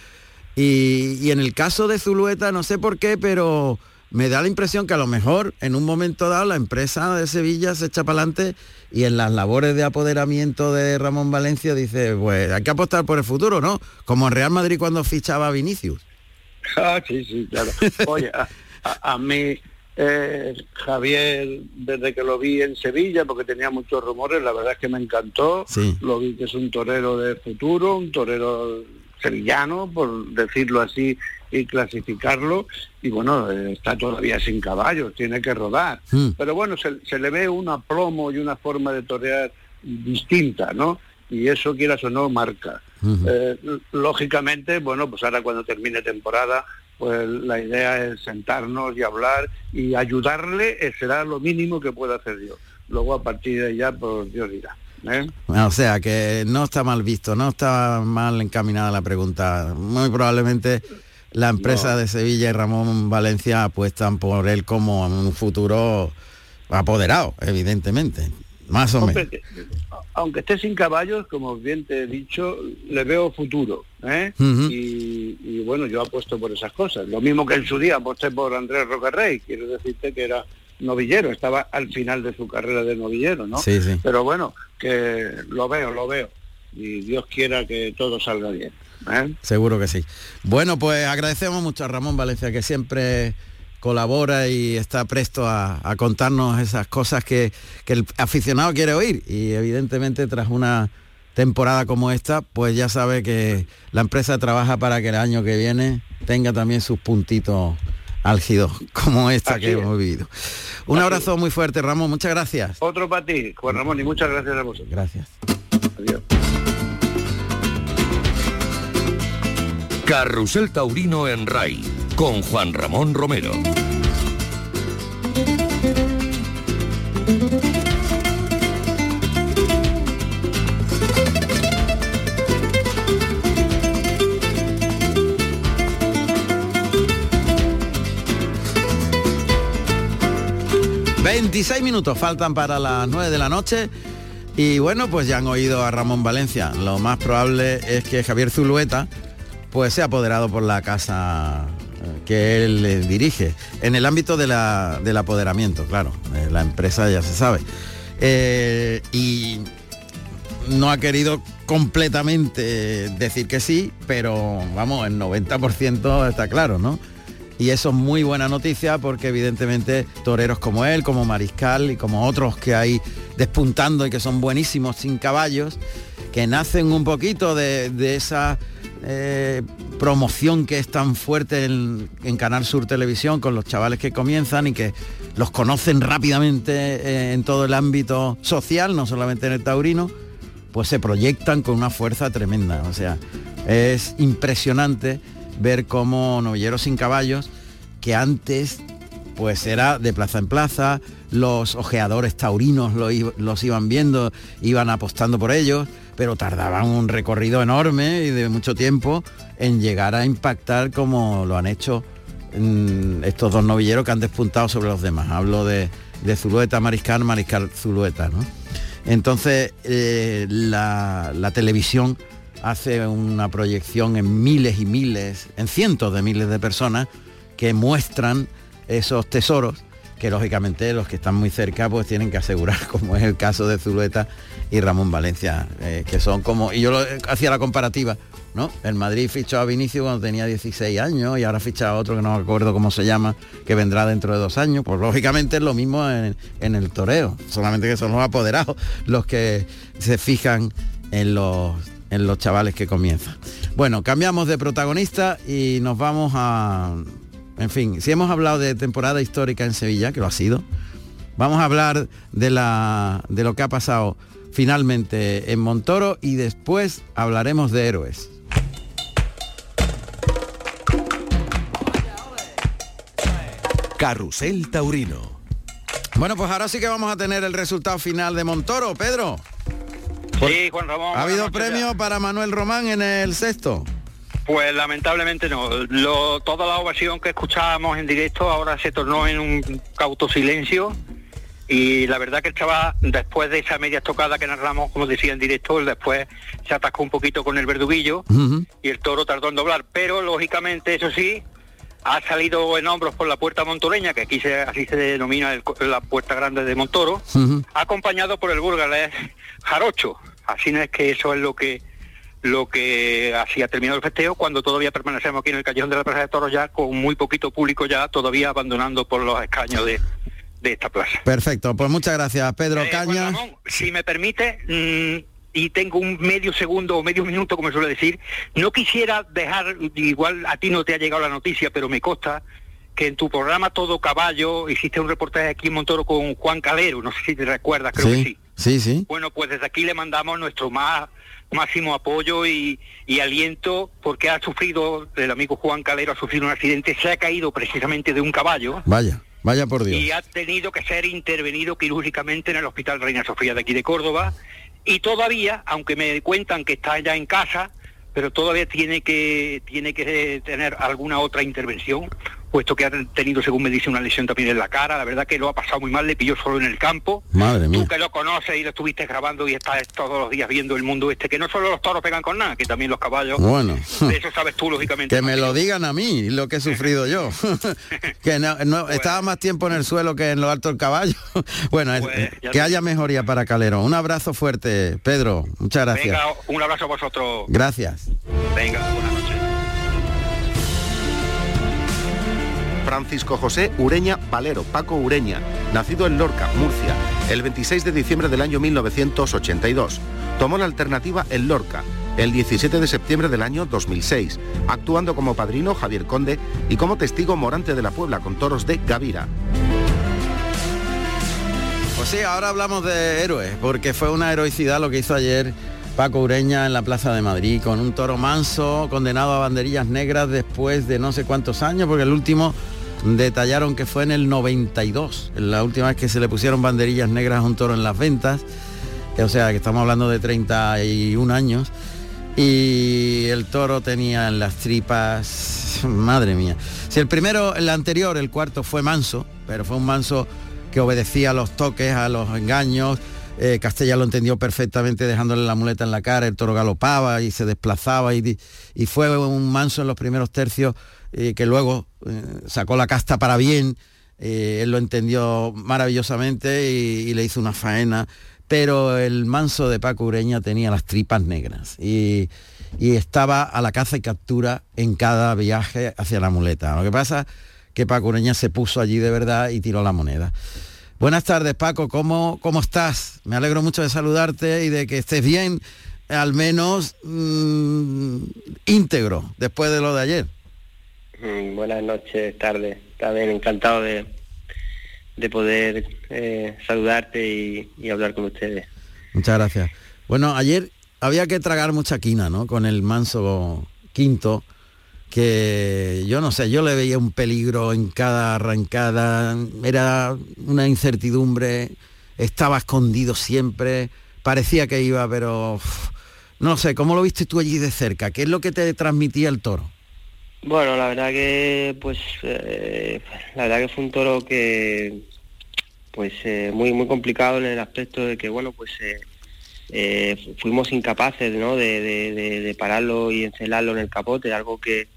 Y, y en el caso de Zulueta, no sé por qué, pero me da la impresión que a lo mejor en un momento dado la empresa de Sevilla se echa para adelante y en las labores de apoderamiento de Ramón Valencia dice, pues hay que apostar por el futuro, ¿no? Como en Real Madrid cuando fichaba a Vinicius. Ah, sí, sí, claro. Oye, a, mí eh, Javier, desde que lo vi en Sevilla, porque tenía muchos rumores, la verdad es que me encantó. Lo vi que es un torero de futuro, un torero sevillano, por decirlo así, y clasificarlo y bueno, eh, está todavía sin caballos, tiene que rodar. Hmm. Pero bueno, se, le ve una promo y una forma de torear distinta, ¿no? Y eso, quieras o no, marca. Hmm. Eh, lógicamente, bueno, pues ahora cuando termine temporada, pues la idea es sentarnos y hablar y ayudarle, eh, será lo mínimo que pueda hacer yo. Luego a partir de allá, pues Dios dirá. O sea, que no está mal visto, no está mal encaminada la pregunta. Muy probablemente la empresa de Sevilla y Ramón Valencia apuestan por él como un futuro apoderado, evidentemente, más o menos. Aunque esté sin caballos, como bien te he dicho, le veo futuro. ¿eh? y, bueno, yo apuesto por esas cosas. Lo mismo que en su día aposté por Andrés Rocarrey, quiero decirte que era novillero, estaba al final de su carrera de novillero, ¿no? Sí, sí. Pero bueno, que lo veo, lo veo. Y Dios quiera que todo salga bien. ¿Eh? Seguro que sí. Bueno, pues agradecemos mucho a Ramón Valencia que siempre colabora y está presto a, contarnos esas cosas que, el aficionado quiere oír. Y evidentemente tras una temporada como esta, pues ya sabe que la empresa trabaja para que el año que viene tenga también sus puntitos álgidos como esta que hemos vivido. Un abrazo muy fuerte, Ramón. Muchas gracias. Otro para ti, Juan Ramón, y muchas gracias a vosotros. Gracias. Adiós. Carrusel Taurino en RAI con Juan Ramón Romero. ...26 minutos faltan para las 9 de la noche... ...y bueno, pues ya han oído a Ramón Valencia... ...lo más probable es que Javier Zulueta pues se ha apoderado por la casa eh, que él eh, dirige. En el ámbito del apoderamiento, claro, eh, la empresa ya se sabe. y no ha querido completamente decir que sí, pero vamos, el 90% está claro, ¿no? Y eso es muy buena noticia porque evidentemente toreros como él, como Mariscal y como otros que hay despuntando y que son buenísimos sin caballos, que nacen un poquito de, de esa eh, promoción que es tan fuerte en, Canal Sur Televisión con los chavales que comienzan y que los conocen rápidamente eh, en todo el ámbito social, no solamente en el taurino, pues se proyectan con una fuerza tremenda. O sea, es impresionante ver cómo Novilleros sin Caballos, que antes pues era de plaza en plaza, los ojeadores taurinos los iban viendo, iban apostando por ellos, pero tardaban un recorrido enorme y de mucho tiempo en llegar a impactar como lo han hecho mm, estos dos novilleros que han despuntado sobre los demás. Hablo de, Zulueta Mariscal, Mariscal Zulueta. ¿no? Entonces eh, la televisión hace una proyección en miles y miles, en cientos de miles de personas que muestran esos tesoros que lógicamente los que están muy cerca pues tienen que asegurar, como es el caso de Zulueta y Ramón Valencia, eh, que son como, y yo hacía la comparativa, ¿no? El Madrid fichó a Vinicio cuando tenía 16 años y ahora ficha a otro que no me acuerdo cómo se llama, que vendrá dentro de dos años, pues lógicamente es lo mismo en, el toreo, solamente que son los apoderados los que se fijan en los en los chavales que comienzan. Bueno, cambiamos de protagonista y nos vamos a en fin, si hemos hablado de temporada histórica en Sevilla, que lo ha sido, vamos a hablar de, la, de lo que ha pasado finalmente en Montoro y después hablaremos de héroes. Carrusel Taurino. Bueno, pues ahora sí que vamos a tener el resultado final de Montoro, Pedro. Sí, Juan Ramón. ¿Ha habido premio para Manuel Román en el sexto? Pues lamentablemente no. toda la ovación que escuchábamos en directo ahora se tornó en un cauto silencio y la verdad que estaba después de esa media tocada que narramos, como decía en directo, después se atascó un poquito con el verduguillo y el toro tardó en doblar. Pero lógicamente, eso sí, ha salido en hombros por la puerta montoreña, que aquí se, así se denomina la puerta grande de Montoro, acompañado por el burgalés Jarocho. Así no es que eso es lo que lo que hacía terminado el festeo cuando todavía permanecemos aquí en el callejón de la Plaza de Toros ya con muy poquito público ya todavía abandonando por los escaños de, esta plaza. Perfecto, pues muchas gracias Pedro eh, Caña. si me permite, mm, y tengo un medio segundo o medio minuto, como suele decir, no quisiera dejar, igual a ti no te ha llegado la noticia, pero me consta que en tu programa Todo Caballo hiciste un reportaje aquí en Montoro con Juan Calero, no sé si te recuerdas, creo que sí. Sí, sí. Bueno, pues desde aquí le mandamos nuestro más máximo apoyo y, aliento porque ha sufrido, el amigo Juan Calero ha sufrido un accidente, se ha caído precisamente de un caballo. Vaya, vaya por Dios. Y ha tenido que ser intervenido quirúrgicamente en el Hospital Reina Sofía de aquí de Córdoba. Y todavía, aunque me cuentan que está ya en casa, pero todavía tiene que, tiene que tener alguna otra intervención puesto que ha tenido, según me dice, una lesión también en la cara. La verdad que lo ha pasado muy mal, le pilló solo en el campo. Madre mía. Tú que lo conoces y lo estuviste grabando y estás todos los días viendo el mundo este, que no solo los toros pegan con nada, que también los caballos. Bueno. eso sabes tú, lógicamente. Que me lo digan a mí, lo que he sufrido yo. que no, estaba más tiempo en el suelo que en lo alto del caballo. bueno, pues, que haya mejoría para Calero. Un abrazo fuerte, Pedro. Muchas gracias. Venga, un abrazo a vosotros. Gracias. Venga, buenas noches. Francisco José Ureña Valero, Paco Ureña, nacido en Lorca, Murcia, el 26 de diciembre del año 1982. Tomó la alternativa en Lorca, el 17 de septiembre del año 2006, actuando como padrino Javier Conde y como testigo morante de la Puebla con toros de Gavira. Pues sí, ahora hablamos de héroes, porque fue una heroicidad lo que hizo ayer Paco Ureña en la Plaza de Madrid, con un toro manso condenado a banderillas negras después de no sé cuántos años, porque el último detallaron que fue en el 92, la última vez que se le pusieron banderillas negras a un toro en las ventas, o sea que estamos hablando de 31 años, y el toro tenía en las tripas, madre mía. Si el primero, el anterior, el cuarto fue manso, pero fue un manso que obedecía a los toques, a los engaños, eh, Castella lo entendió perfectamente dejándole la muleta en la cara, el toro galopaba y se desplazaba y, y fue un manso en los primeros tercios que luego eh, sacó la casta para bien, eh, él lo entendió maravillosamente y, le hizo una faena, pero el manso de Paco Ureña tenía las tripas negras y, estaba a la caza y captura en cada viaje hacia la muleta. Lo que pasa que Paco Ureña se puso allí de verdad y tiró la moneda. Buenas tardes Paco, ¿cómo, cómo estás? Me alegro mucho de saludarte y de que estés bien al menos mm, íntegro después de lo de ayer. Mm, buenas noches, tarde. También encantado de, de poder eh, saludarte y, hablar con ustedes. Muchas gracias. Bueno, ayer había que tragar mucha quina, ¿no? Con el manso quinto, que yo no sé, yo le veía un peligro en cada arrancada, era una incertidumbre, estaba escondido siempre, parecía que iba, pero no sé, ¿cómo lo viste tú allí de cerca? ¿Qué es lo que te transmitía el toro? Bueno, la verdad que, pues, eh, la verdad que fue un toro que, pues, eh, muy, muy complicado en el aspecto de que, bueno, pues, eh, eh, fuimos incapaces, ¿no? De, de- pararlo y encelarlo en el capote, algo que,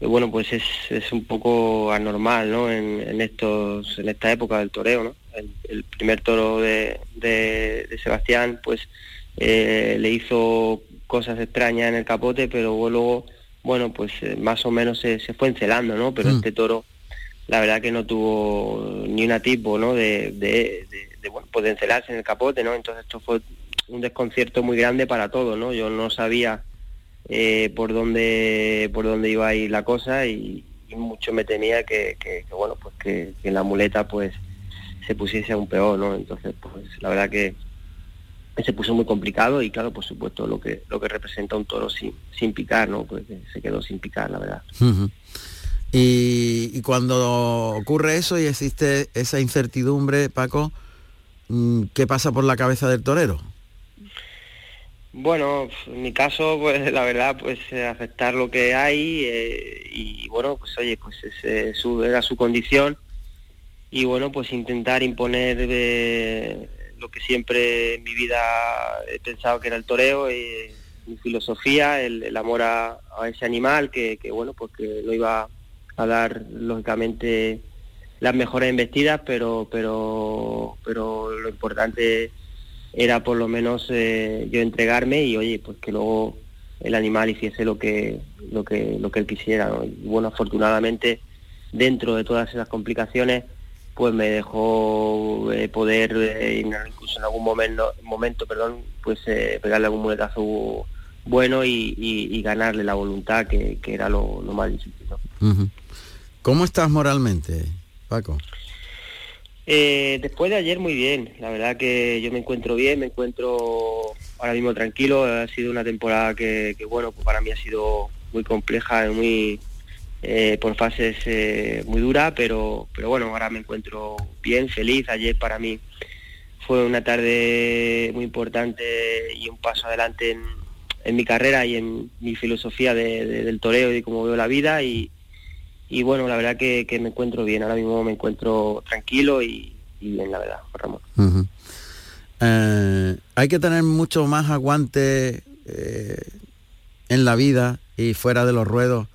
bueno, pues es, es un poco anormal, ¿no? En, en estos, en esta época del toreo, ¿no? El, el primer toro de Sebastián, pues, eh, le hizo cosas extrañas en el capote, pero luego, bueno, pues eh, más o menos se, se fue encelando, ¿no? Pero Mm. este toro, la verdad que no tuvo ni una tipo, ¿no? De, de, de- de, bueno, pues de encelarse en el capote, ¿no? Entonces esto fue un desconcierto muy grande para todos, ¿no? Yo no sabía eh, por dónde por dónde iba a ir la cosa y, y mucho me temía que, que- que, bueno, pues que, que la muleta pues se pusiese aún peor, ¿no? Entonces, pues la verdad que se puso muy complicado y claro, por supuesto lo que lo que representa un toro sin, sin picar, ¿no? Pues que se quedó sin picar, la verdad. Y, y cuando ocurre eso y existe esa incertidumbre, Paco, mm, ¿qué pasa por la cabeza del torero? Bueno, en mi caso, pues la verdad, pues eh, aceptar lo que hay eh, y bueno, pues oye, pues ese, su, era su condición y bueno, pues intentar imponer eh, lo que siempre en mi vida he pensado que era el toreo, eh, mi filosofía, el, amor a, ese animal que, que, bueno, pues que lo iba a dar lógicamente las mejores embestidas, pero pero pero lo importante era por lo menos eh, yo entregarme y oye pues que luego el animal hiciese lo que lo que lo que él quisiera ¿no? y bueno afortunadamente dentro de todas esas complicaciones pues me dejó eh, poder eh, in- incluso en algún momento momento perdón pues eh, pegarle algún muletazo bueno y, y- y ganarle la voluntad que, que era lo, lo más difícil. ¿Cómo estás moralmente, Paco? Eh, después de ayer muy bien, la verdad que yo me encuentro bien, me encuentro ahora mismo tranquilo, ha sido una temporada que, que, bueno, pues para mí ha sido muy compleja, muy eh, por fases eh, muy dura, pero, pero bueno, ahora me encuentro bien, feliz, ayer para mí fue una tarde muy importante y un paso adelante en, mi carrera y en mi filosofía de- de- del toreo y cómo veo la vida. Y, bueno, la verdad que, me encuentro bien, ahora mismo me encuentro tranquilo y, y bien, la verdad, Ramón. Eh, hay que tener mucho más aguante en la vida y fuera de los ruedos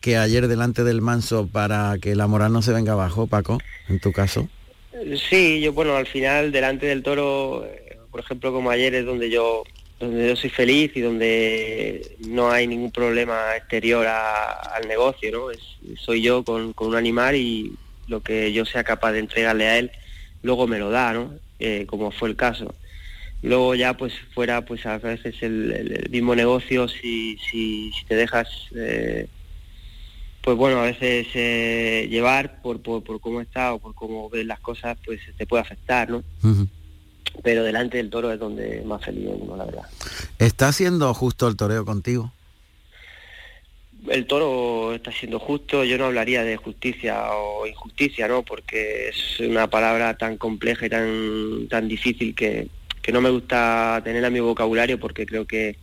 que ayer delante del manso para que la moral no se venga abajo, Paco, en tu caso. Sí, yo bueno, al final delante del toro, por ejemplo, como ayer es donde yo donde yo soy feliz y donde no hay ningún problema exterior a- al negocio, ¿no? Es, soy yo con, con un animal y lo que yo sea capaz de entregarle a él, luego me lo da, ¿no? Eh, como fue el caso. Luego ya pues fuera pues a veces el mismo negocio si, si, si te dejas eh, pues bueno, a veces eh, llevar por, por, por cómo está o por cómo ves las cosas, pues te puede afectar, ¿no? Pero delante del toro es donde más feliz uno, la verdad. ¿Está siendo justo el toreo contigo? El toro está siendo justo, yo no hablaría de justicia o injusticia, ¿no? Porque es una palabra tan compleja y tan, tan difícil que, que no me gusta tener en mi vocabulario porque creo que,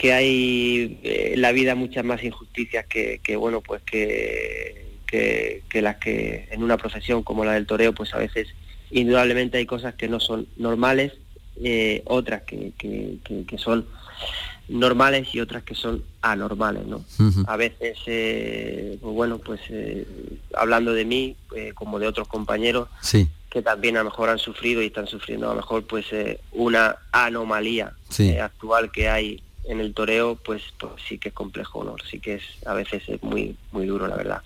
que hay eh, en la vida muchas más injusticias que, que bueno, pues que, que, que las que en una profesión como la del toreo, pues a veces indudablemente hay cosas que no son normales, eh, otras que, son normales y otras que son anormales, ¿no? A veces, eh, pues bueno, pues eh, hablando de mí, como de otros compañeros, Sí, que también a lo mejor han sufrido y están sufriendo a lo mejor pues eh, una anomalía Sí. eh, actual que hay en el toreo, pues, pues sí que es complejo, ¿no? Sí que es, a veces es muy, muy duro, la verdad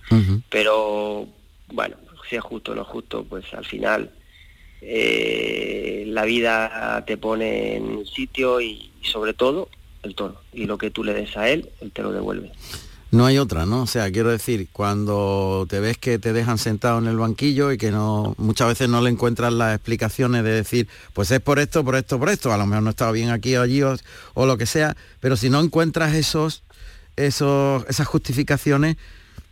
pero bueno, si es justo o no justo, pues al final eh, la vida te pone en un sitio y, sobre todo el toro. Y lo que tú le des a él, él te lo devuelve. No hay otra, ¿no? O sea, quiero decir, cuando te ves que te dejan sentado en el banquillo y que no muchas veces no le encuentras las explicaciones de decir, pues es por esto, por esto, por esto, a lo mejor no estaba bien aquí o allí o, o lo que sea, pero si no encuentras esos, esos, esas justificaciones,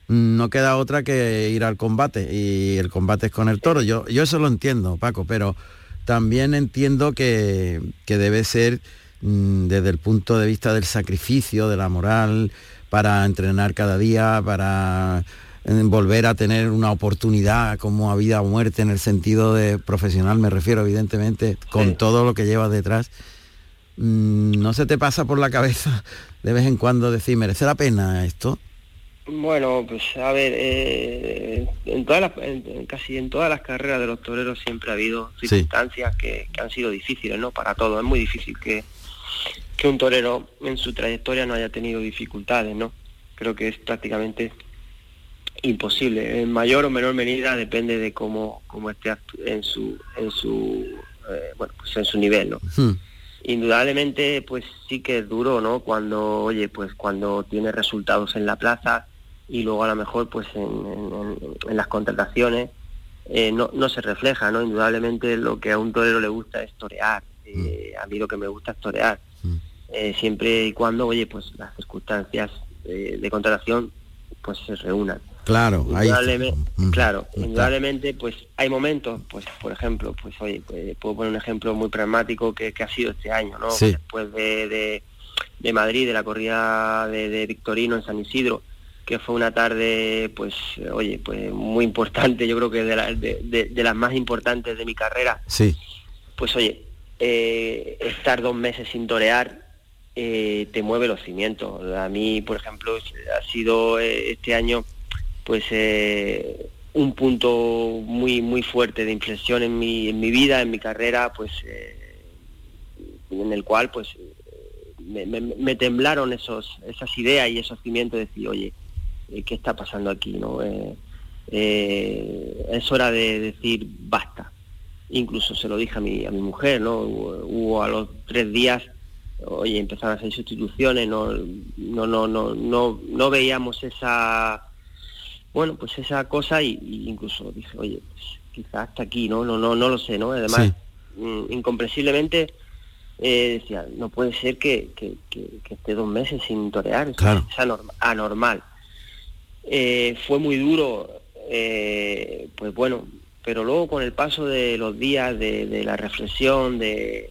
no queda otra que ir al combate y el combate es con el toro. Yo, yo eso lo entiendo, Paco, pero también entiendo que, que debe ser desde el punto de vista del sacrificio, de la moral, para entrenar cada día, para eh, volver a tener una oportunidad como a vida o muerte en el sentido de profesional, me refiero evidentemente, con todo lo que lleva detrás. Mm, ¿No se te pasa por la cabeza de vez en cuando decir, merece la pena esto? Bueno, pues a ver, eh, en todas las, casi en todas las carreras de los toreros siempre ha habido circunstancias que, han sido difíciles, ¿no? Para todos, es muy difícil que, que un torero en su trayectoria no haya tenido dificultades, ¿no? Creo que es prácticamente imposible. En mayor o menor medida depende de cómo, cómo esté en su, en su, eh, bueno, pues en su nivel, ¿no? Hmm indudablemente pues sí que es duro no cuando oye pues cuando tiene resultados en la plaza y luego a lo mejor pues en, las contrataciones eh, no, no, se refleja, ¿no? Indudablemente lo que a un torero le gusta es torear. Eh, a mí lo que me gusta es torear. Mm. Eh, siempre y cuando, oye, pues las circunstancias de contratación pues se reúnan. Claro, indudablemente, mm. claro, indudablemente pues hay momentos, pues por ejemplo, pues oye, pues, puedo poner un ejemplo muy pragmático que, ha sido este año, ¿no? Después de, de, Madrid, de la corrida de, de Victorino en San Isidro, que fue una tarde, pues, oye, pues muy importante, yo creo que de, de, las más importantes de mi carrera. Sí. Pues oye, eh, estar dos meses sin torear eh, te mueve los cimientos. A mí, por ejemplo, ha sido eh, este año, pues, un punto muy, muy fuerte de inflexión en mi, en mi vida, en mi carrera, pues, en el cual, pues, me, temblaron esos, esas ideas y esos cimientos de decir, oye, qué está pasando aquí, ¿no? Es hora de decir basta. Incluso se lo dije a mi, a mi mujer, ¿no? Hubo, a los tres días, oye, empezaron a hacer sustituciones, no, no, no, no, no, no veíamos esa bueno, pues esa cosa y, incluso dije, oye, pues quizás hasta aquí, ¿no? No, no, no lo sé, ¿no? Además, mm, incomprensiblemente decía, no puede ser que, que, esté dos meses sin torear, es anormal. Eh, fue muy duro, eh, pues bueno, pero luego con el paso de los días, de, la reflexión, de,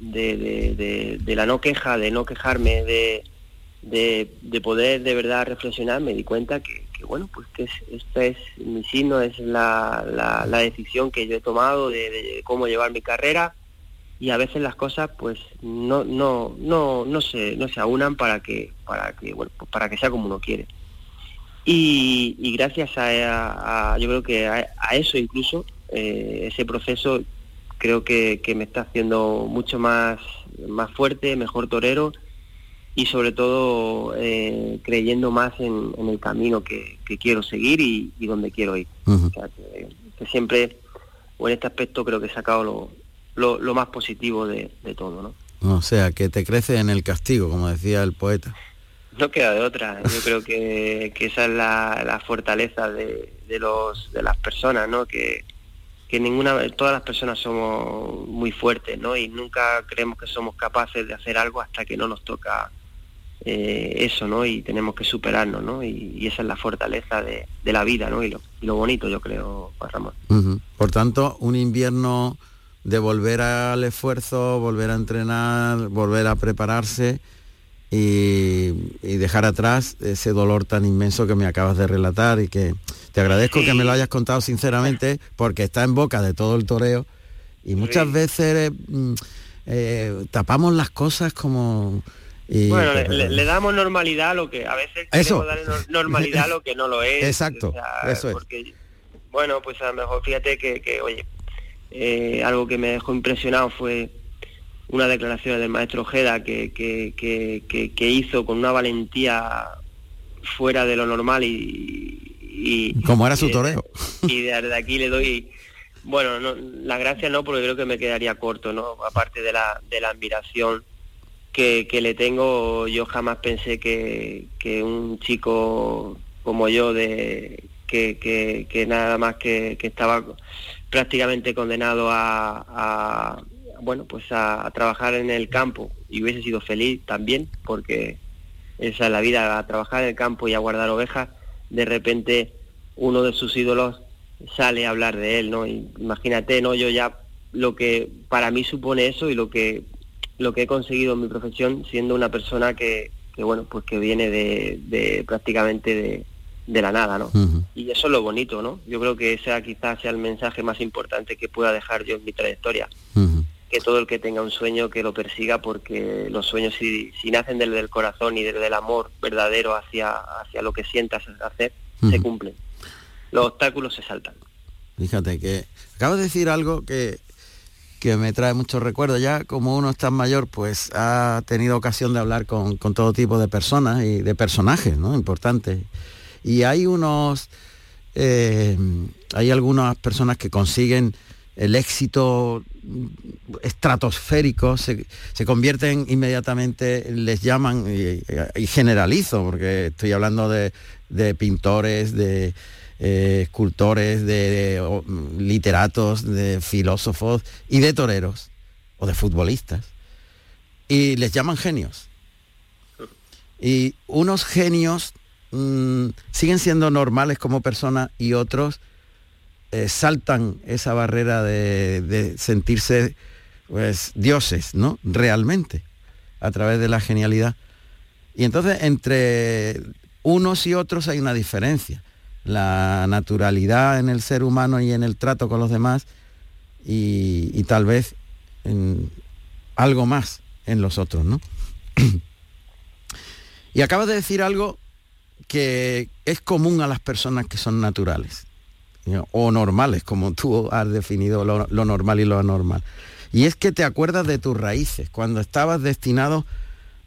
de, la no queja, de no quejarme, de, de, poder de verdad reflexionar, me di cuenta que, bueno, pues que es, es mi signo, es la, la, decisión que yo he tomado de, cómo llevar mi carrera y a veces las cosas pues no no no no se no se aunan para que para que bueno pues para que sea como uno quiere y, gracias a, yo creo que a, eso incluso, eh, ese proceso creo que, me está haciendo mucho más, más fuerte, mejor torero y sobre todo eh, creyendo más en, el camino que, quiero seguir y, donde quiero ir. que, siempre, o en este aspecto creo que he sacado lo, lo, más positivo de, de todo. ¿no? O sea, que te crece en el castigo, como decía el poeta. No queda de otra. Yo creo que, esa es la, fortaleza de, los de las personas, ¿no? Que, ninguna, todas las personas somos muy fuertes, ¿no? Y nunca creemos que somos capaces de hacer algo hasta que no nos toca eh, eso, ¿no? Y tenemos que superarnos, ¿no? Y, esa es la fortaleza de, la vida, ¿no? Y lo, bonito, yo creo, Ramón. Por tanto, un invierno de volver al esfuerzo, volver a entrenar, volver a prepararse y, dejar atrás ese dolor tan inmenso que me acabas de relatar y que te agradezco que me lo hayas contado sinceramente porque está en boca de todo el toreo y muchas veces mm, eh, tapamos las cosas como... bueno, le, damos normalidad a lo que a veces queremos darle normalidad a lo que no lo es. Exacto, eso es. bueno, pues a lo mejor fíjate que, oye, eh, algo que me dejó impresionado fue una declaración del maestro Ojeda que, que, hizo con una valentía fuera de lo normal y... Como era su toreo. Y desde aquí le doy Bueno, no, la gracia no, porque creo que me quedaría corto, ¿no? Aparte de la, de la admiración que, le tengo, yo jamás pensé que, un chico como yo, de que, nada más que, estaba prácticamente condenado a, bueno, pues a, trabajar en el campo y hubiese sido feliz también, porque esa es la vida, a trabajar en el campo y a guardar ovejas, de repente uno de sus ídolos sale a hablar de él, ¿no? imagínate, ¿no? Yo ya lo que para mí supone eso y lo que lo que he conseguido en mi profesión siendo una persona que, bueno, pues que viene de, prácticamente de, la nada, ¿no? Y eso es lo bonito, ¿no? Yo creo que ese quizás sea el mensaje más importante que pueda dejar yo en mi trayectoria. Que todo el que tenga un sueño que lo persiga porque los sueños si, si nacen desde el corazón y desde el amor verdadero hacia, hacia lo que sientas hacer, se cumplen los obstáculos se saltan. Fíjate que acabo de decir algo que, que me trae muchos recuerdos. Ya como uno es tan mayor, pues ha tenido ocasión de hablar con, todo tipo de personas y de personajes, ¿no? Importantes. Y hay unos, eh, hay algunas personas que consiguen el éxito estratosférico, se, convierten inmediatamente, les llaman, y, generalizo, porque estoy hablando de pintores, de, eh, escultores, de, literatos, de filósofos y de toreros o de futbolistas. Y les llaman genios. Y unos genios mm, siguen siendo normales como personas y otros eh, saltan esa barrera de, sentirse pues, dioses, ¿no? Realmente, a través de la genialidad. Y entonces entre unos y otros hay una diferencia la naturalidad en el ser humano y en el trato con los demás y, tal vez en algo más en los otros, ¿no? y acabas de decir algo que es común a las personas que son naturales o normales, como tú has definido lo, lo, normal y lo anormal. Y es que te acuerdas de tus raíces, cuando estabas destinado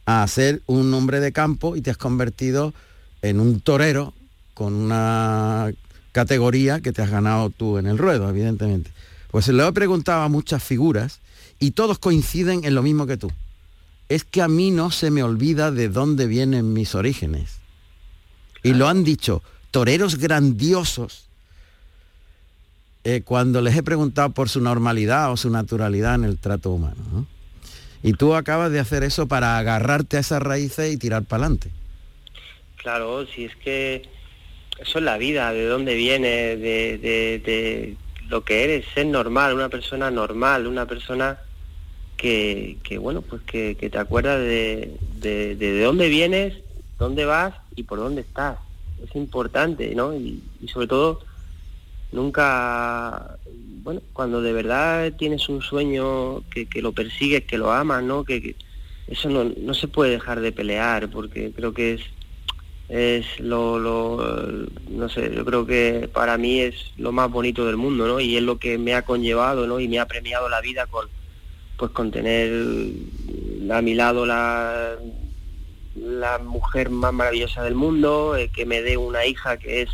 a ser un hombre de campo y te has convertido en un torero con una categoría que te has ganado tú en el ruedo, evidentemente. Pues se le he preguntado a muchas figuras y todos coinciden en lo mismo que tú. Es que a mí no se me olvida de dónde vienen mis orígenes. Y lo han dicho toreros grandiosos eh, cuando les he preguntado por su normalidad o su naturalidad en el trato humano. Y tú acabas de hacer eso para agarrarte a esas raíces y tirar para adelante. Claro, si es que eso es la vida, de dónde viene, de, lo que eres, ser normal, una persona normal, una persona que, bueno, pues que, te acuerdas de, de, dónde vienes, dónde vas y por dónde estás. Es importante, ¿no? Y, sobre todo, nunca, bueno, cuando de verdad tienes un sueño que, lo persigues, que lo amas, ¿no? Que, eso no, no se puede dejar de pelear, porque creo que es es lo, no sé, yo creo que para mí es lo más bonito del mundo, ¿no? Y es lo que me ha conllevado, ¿no? Y me ha premiado la vida con, pues con tener a mi lado la, la mujer más maravillosa del mundo, eh, que me dé una hija que es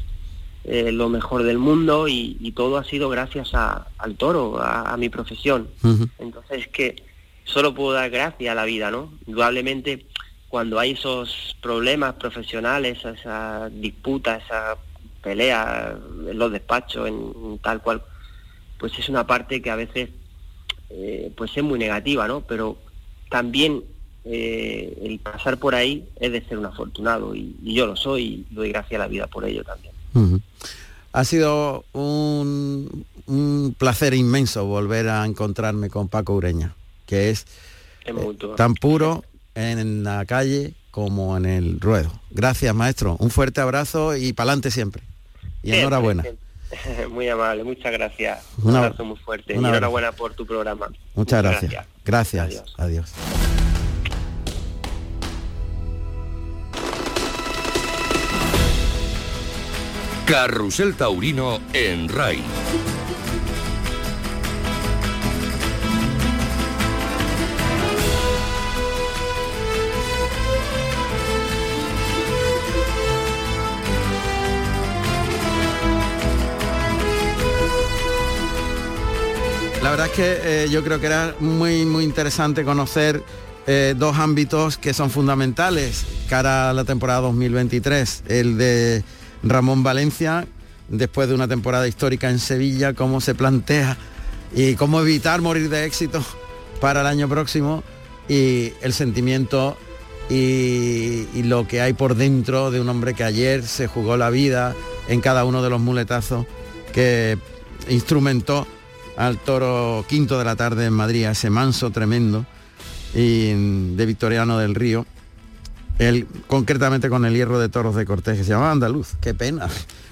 eh, lo mejor del mundo y, todo ha sido gracias al toro, a, mi profesión. Entonces es que solo puedo dar gracias a la vida, ¿no? Indudablemente cuando hay esos problemas profesionales, esa disputa, esa pelea en los despachos, en, tal cual, pues es una parte que a veces eh, pues es muy negativa, ¿no? Pero también eh, el pasar por ahí es de ser un afortunado y, yo lo soy y doy gracias a la vida por ello también. Ha sido un, un, placer inmenso volver a encontrarme con Paco Ureña, que es eh, tan puro en la calle como en el ruedo. Gracias, maestro. Un fuerte abrazo y pa'lante siempre. Y enhorabuena. Muy amable, muchas gracias. Un abrazo muy fuerte. y enhorabuena por tu programa. Muchas, gracias. Gracias. Adiós. Carrusel Taurino en RAI. la verdad es que eh, yo creo que era muy, muy interesante conocer eh, dos ámbitos que son fundamentales cara a la temporada 2023. El de Ramón Valencia, después de una temporada histórica en Sevilla, cómo se plantea y cómo evitar morir de éxito para el año próximo y el sentimiento y, lo que hay por dentro de un hombre que ayer se jugó la vida en cada uno de los muletazos que instrumentó al toro quinto de la tarde en Madrid, ese manso tremendo y de Victoriano del Río. Él, concretamente con el hierro de toros de Cortés, que se llama andaluz. Qué pena,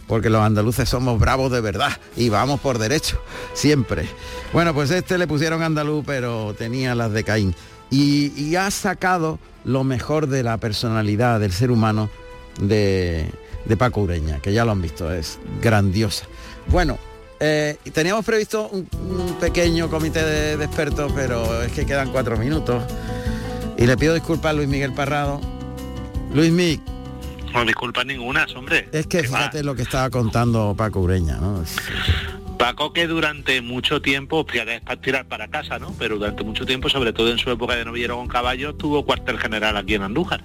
porque los andaluces somos bravos de verdad y vamos por derecho, siempre. Bueno, pues este le pusieron andaluz, pero tenía las de Caín. Y, ha sacado lo mejor de la personalidad del ser humano de, de Paco Ureña, que ya lo han visto, es grandiosa. Bueno, eh, teníamos previsto un, un pequeño comité de, de expertos, pero es que quedan cuatro minutos. Y le pido disculpas a Luis Miguel Parrado. Luis Miguel, No disculpas ninguna, hombre. es que fíjate lo que estaba contando Paco Ureña, ¿no? Paco que durante mucho tiempo, fíjate, es para tirar para casa, ¿no? Pero durante mucho tiempo, sobre todo en su época de novillero con caballos, tuvo cuartel general aquí en Andújar.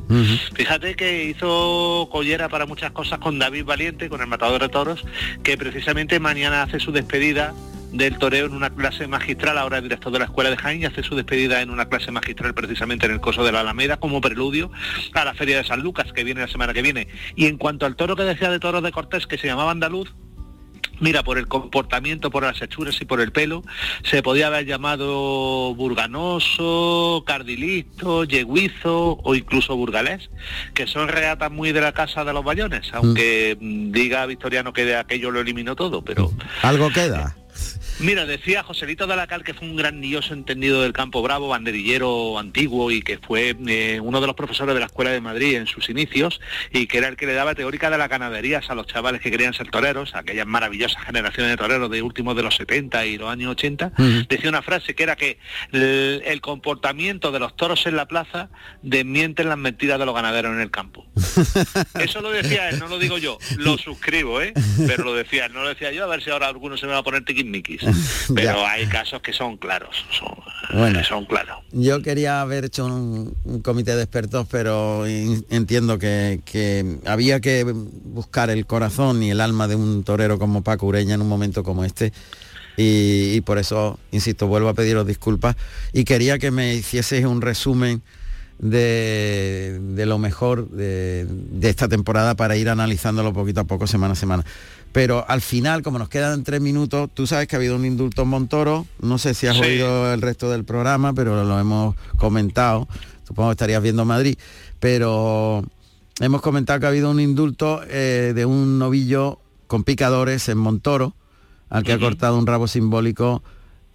Fíjate que hizo collera para muchas cosas con David Valiente, con el matador de toros, que precisamente mañana hace su despedida del toreo en una clase magistral, ahora es director de la Escuela de Jaén y hace su despedida en una clase magistral precisamente en el Coso de la Alameda como preludio a la Feria de San Lucas que viene la semana que viene. Y en cuanto al toro que decía de toros de Cortés, que se llamaba Andaluz, Mira, por el comportamiento, por las hechuras y por el pelo, se podía haber llamado burganoso, cardilisto, yeguizo o incluso burgalés, que son reatas muy de la casa de los bayones, aunque mm, diga Victoriano que de aquello lo eliminó todo, pero Algo queda. Mira, decía Joselito de la Cal que fue un grandioso entendido del campo bravo, banderillero antiguo y que fue eh, uno de los profesores de la Escuela de Madrid en sus inicios y que era el que le daba teórica de las ganaderías a los chavales que querían ser toreros, aquellas maravillosas generaciones de toreros de últimos de los 70 y los años 80, Ujú. decía una frase que era que el, el comportamiento de los toros en la plaza desmienten las mentiras de los ganaderos en el campo. Eso lo decía él, no lo digo yo, lo suscribo, ¿eh? Pero lo decía él, no lo decía yo, a ver si ahora alguno se me va a poner tiquismiquis. Pero hay casos que son claros, son, Bueno. son claros. Yo quería haber hecho un, un comité de expertos, pero in- entiendo que, que había que buscar el corazón y el alma de un torero como Paco Ureña en un momento como este. Y, y por eso, insisto, vuelvo a pediros disculpas. Y quería que me hicieseis un resumen de, de lo mejor de, de esta temporada para ir analizándolo poquito a poco, semana a semana. Pero al final, como nos quedan tres minutos, tú sabes que ha habido un indulto en Montoro, no sé si has Sí. oído el resto del programa, pero lo hemos comentado, supongo que estarías viendo Madrid, pero hemos comentado que ha habido un indulto eh, de un novillo con picadores en Montoro, al que ha cortado un rabo simbólico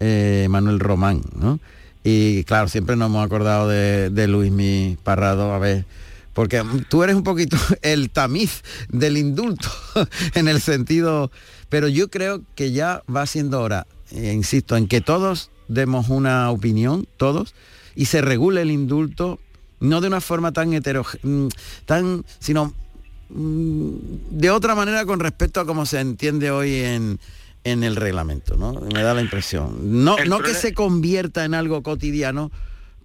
eh, Manuel Román, ¿no? Y claro, siempre nos hemos acordado de, de Luis Mi Parrado, a ver, porque tú eres un poquito el tamiz del indulto, en el sentido, pero yo creo que ya va siendo hora, eh, insisto, en que todos demos una opinión, todos, y se regule el indulto, no de una forma tan heterogénea, tan, sino mm, de otra manera con respecto a cómo se entiende hoy en, en el reglamento, ¿no? Me da la impresión. No, El no que se convierta en algo cotidiano,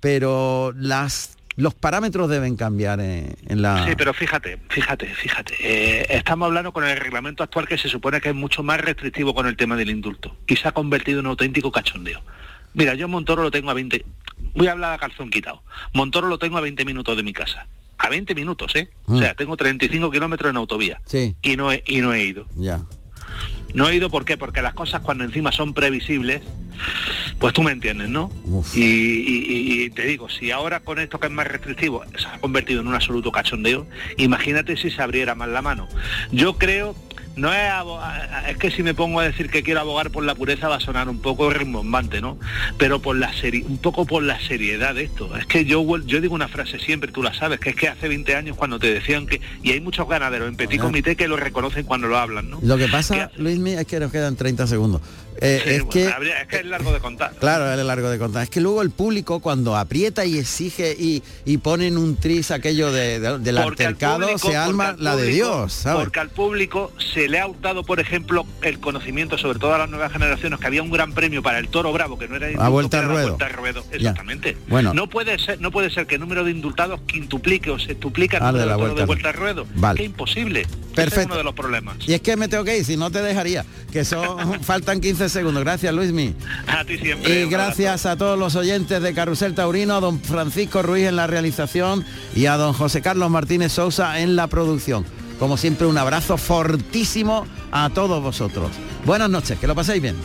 pero las los parámetros deben cambiar en, en la... Sí, pero fíjate, fíjate, fíjate. eh, estamos hablando con el reglamento actual que se supone que es mucho más restrictivo con el tema del indulto y se ha convertido en un auténtico cachondeo. Mira, yo Montoro lo tengo a 20... Voy a hablar a calzón quitado. Montoro lo tengo a 20 minutos de mi casa. A 20 minutos, ¿eh? O Mm. sea, tengo 35 kilómetros en autovía. Sí, Y no, he, y no he ido. ya. No he ido, ¿por qué? Porque las cosas cuando encima son previsibles, pues tú me entiendes, ¿no? Y- y te digo, si ahora con esto que es más restrictivo se ha convertido en un absoluto cachondeo, imagínate si se abriera más la mano. Yo creo, no es, abo- es que si me pongo a decir que quiero abogar por la pureza va a sonar un poco rimbombante, ¿no? Pero por la seri- un poco por la seriedad de esto. Es que yo yo digo una frase siempre, tú la sabes, que es que hace 20 años cuando te decían que, y hay muchos ganaderos en Petit. Comité que lo reconocen cuando lo hablan, ¿no? Lo que pasa. Luismi, es que nos quedan 30 segundos. Eh, Sí, es bueno, que habría- es que es largo de contar. Claro, es largo de contar. Es que luego el público cuando aprieta y exige y, y ponen un tris aquello de, de- del Porque al altercado, público- se alma al la de Dios, ¿sabes? Porque al público se le ha hurtado, por ejemplo, el conocimiento, sobre todo a las nuevas generaciones, que había un gran premio para el toro bravo, que no era A vuelta al la ruedo. vuelta al ruedo. Ya. Exactamente. Bueno. No puede ser, no puede ser que el número de indultados quintuplique o se duplique el Ah, de número la de toros vuelta de al- vuelta al ruedo. Vale. Que imposible. Ese es Perfecto. uno de los problemas. Y es que me tengo que ir, si no te dejaría, que son faltan 15 segundos. Gracias, Luismi. A ti siempre. Y gracias a todos los oyentes de Carrusel Taurino, a don Francisco Ruiz en la realización y a don José Carlos Martínez Sousa en la producción. Como siempre, un abrazo fortísimo a todos vosotros. Buenas noches, que lo paséis bien.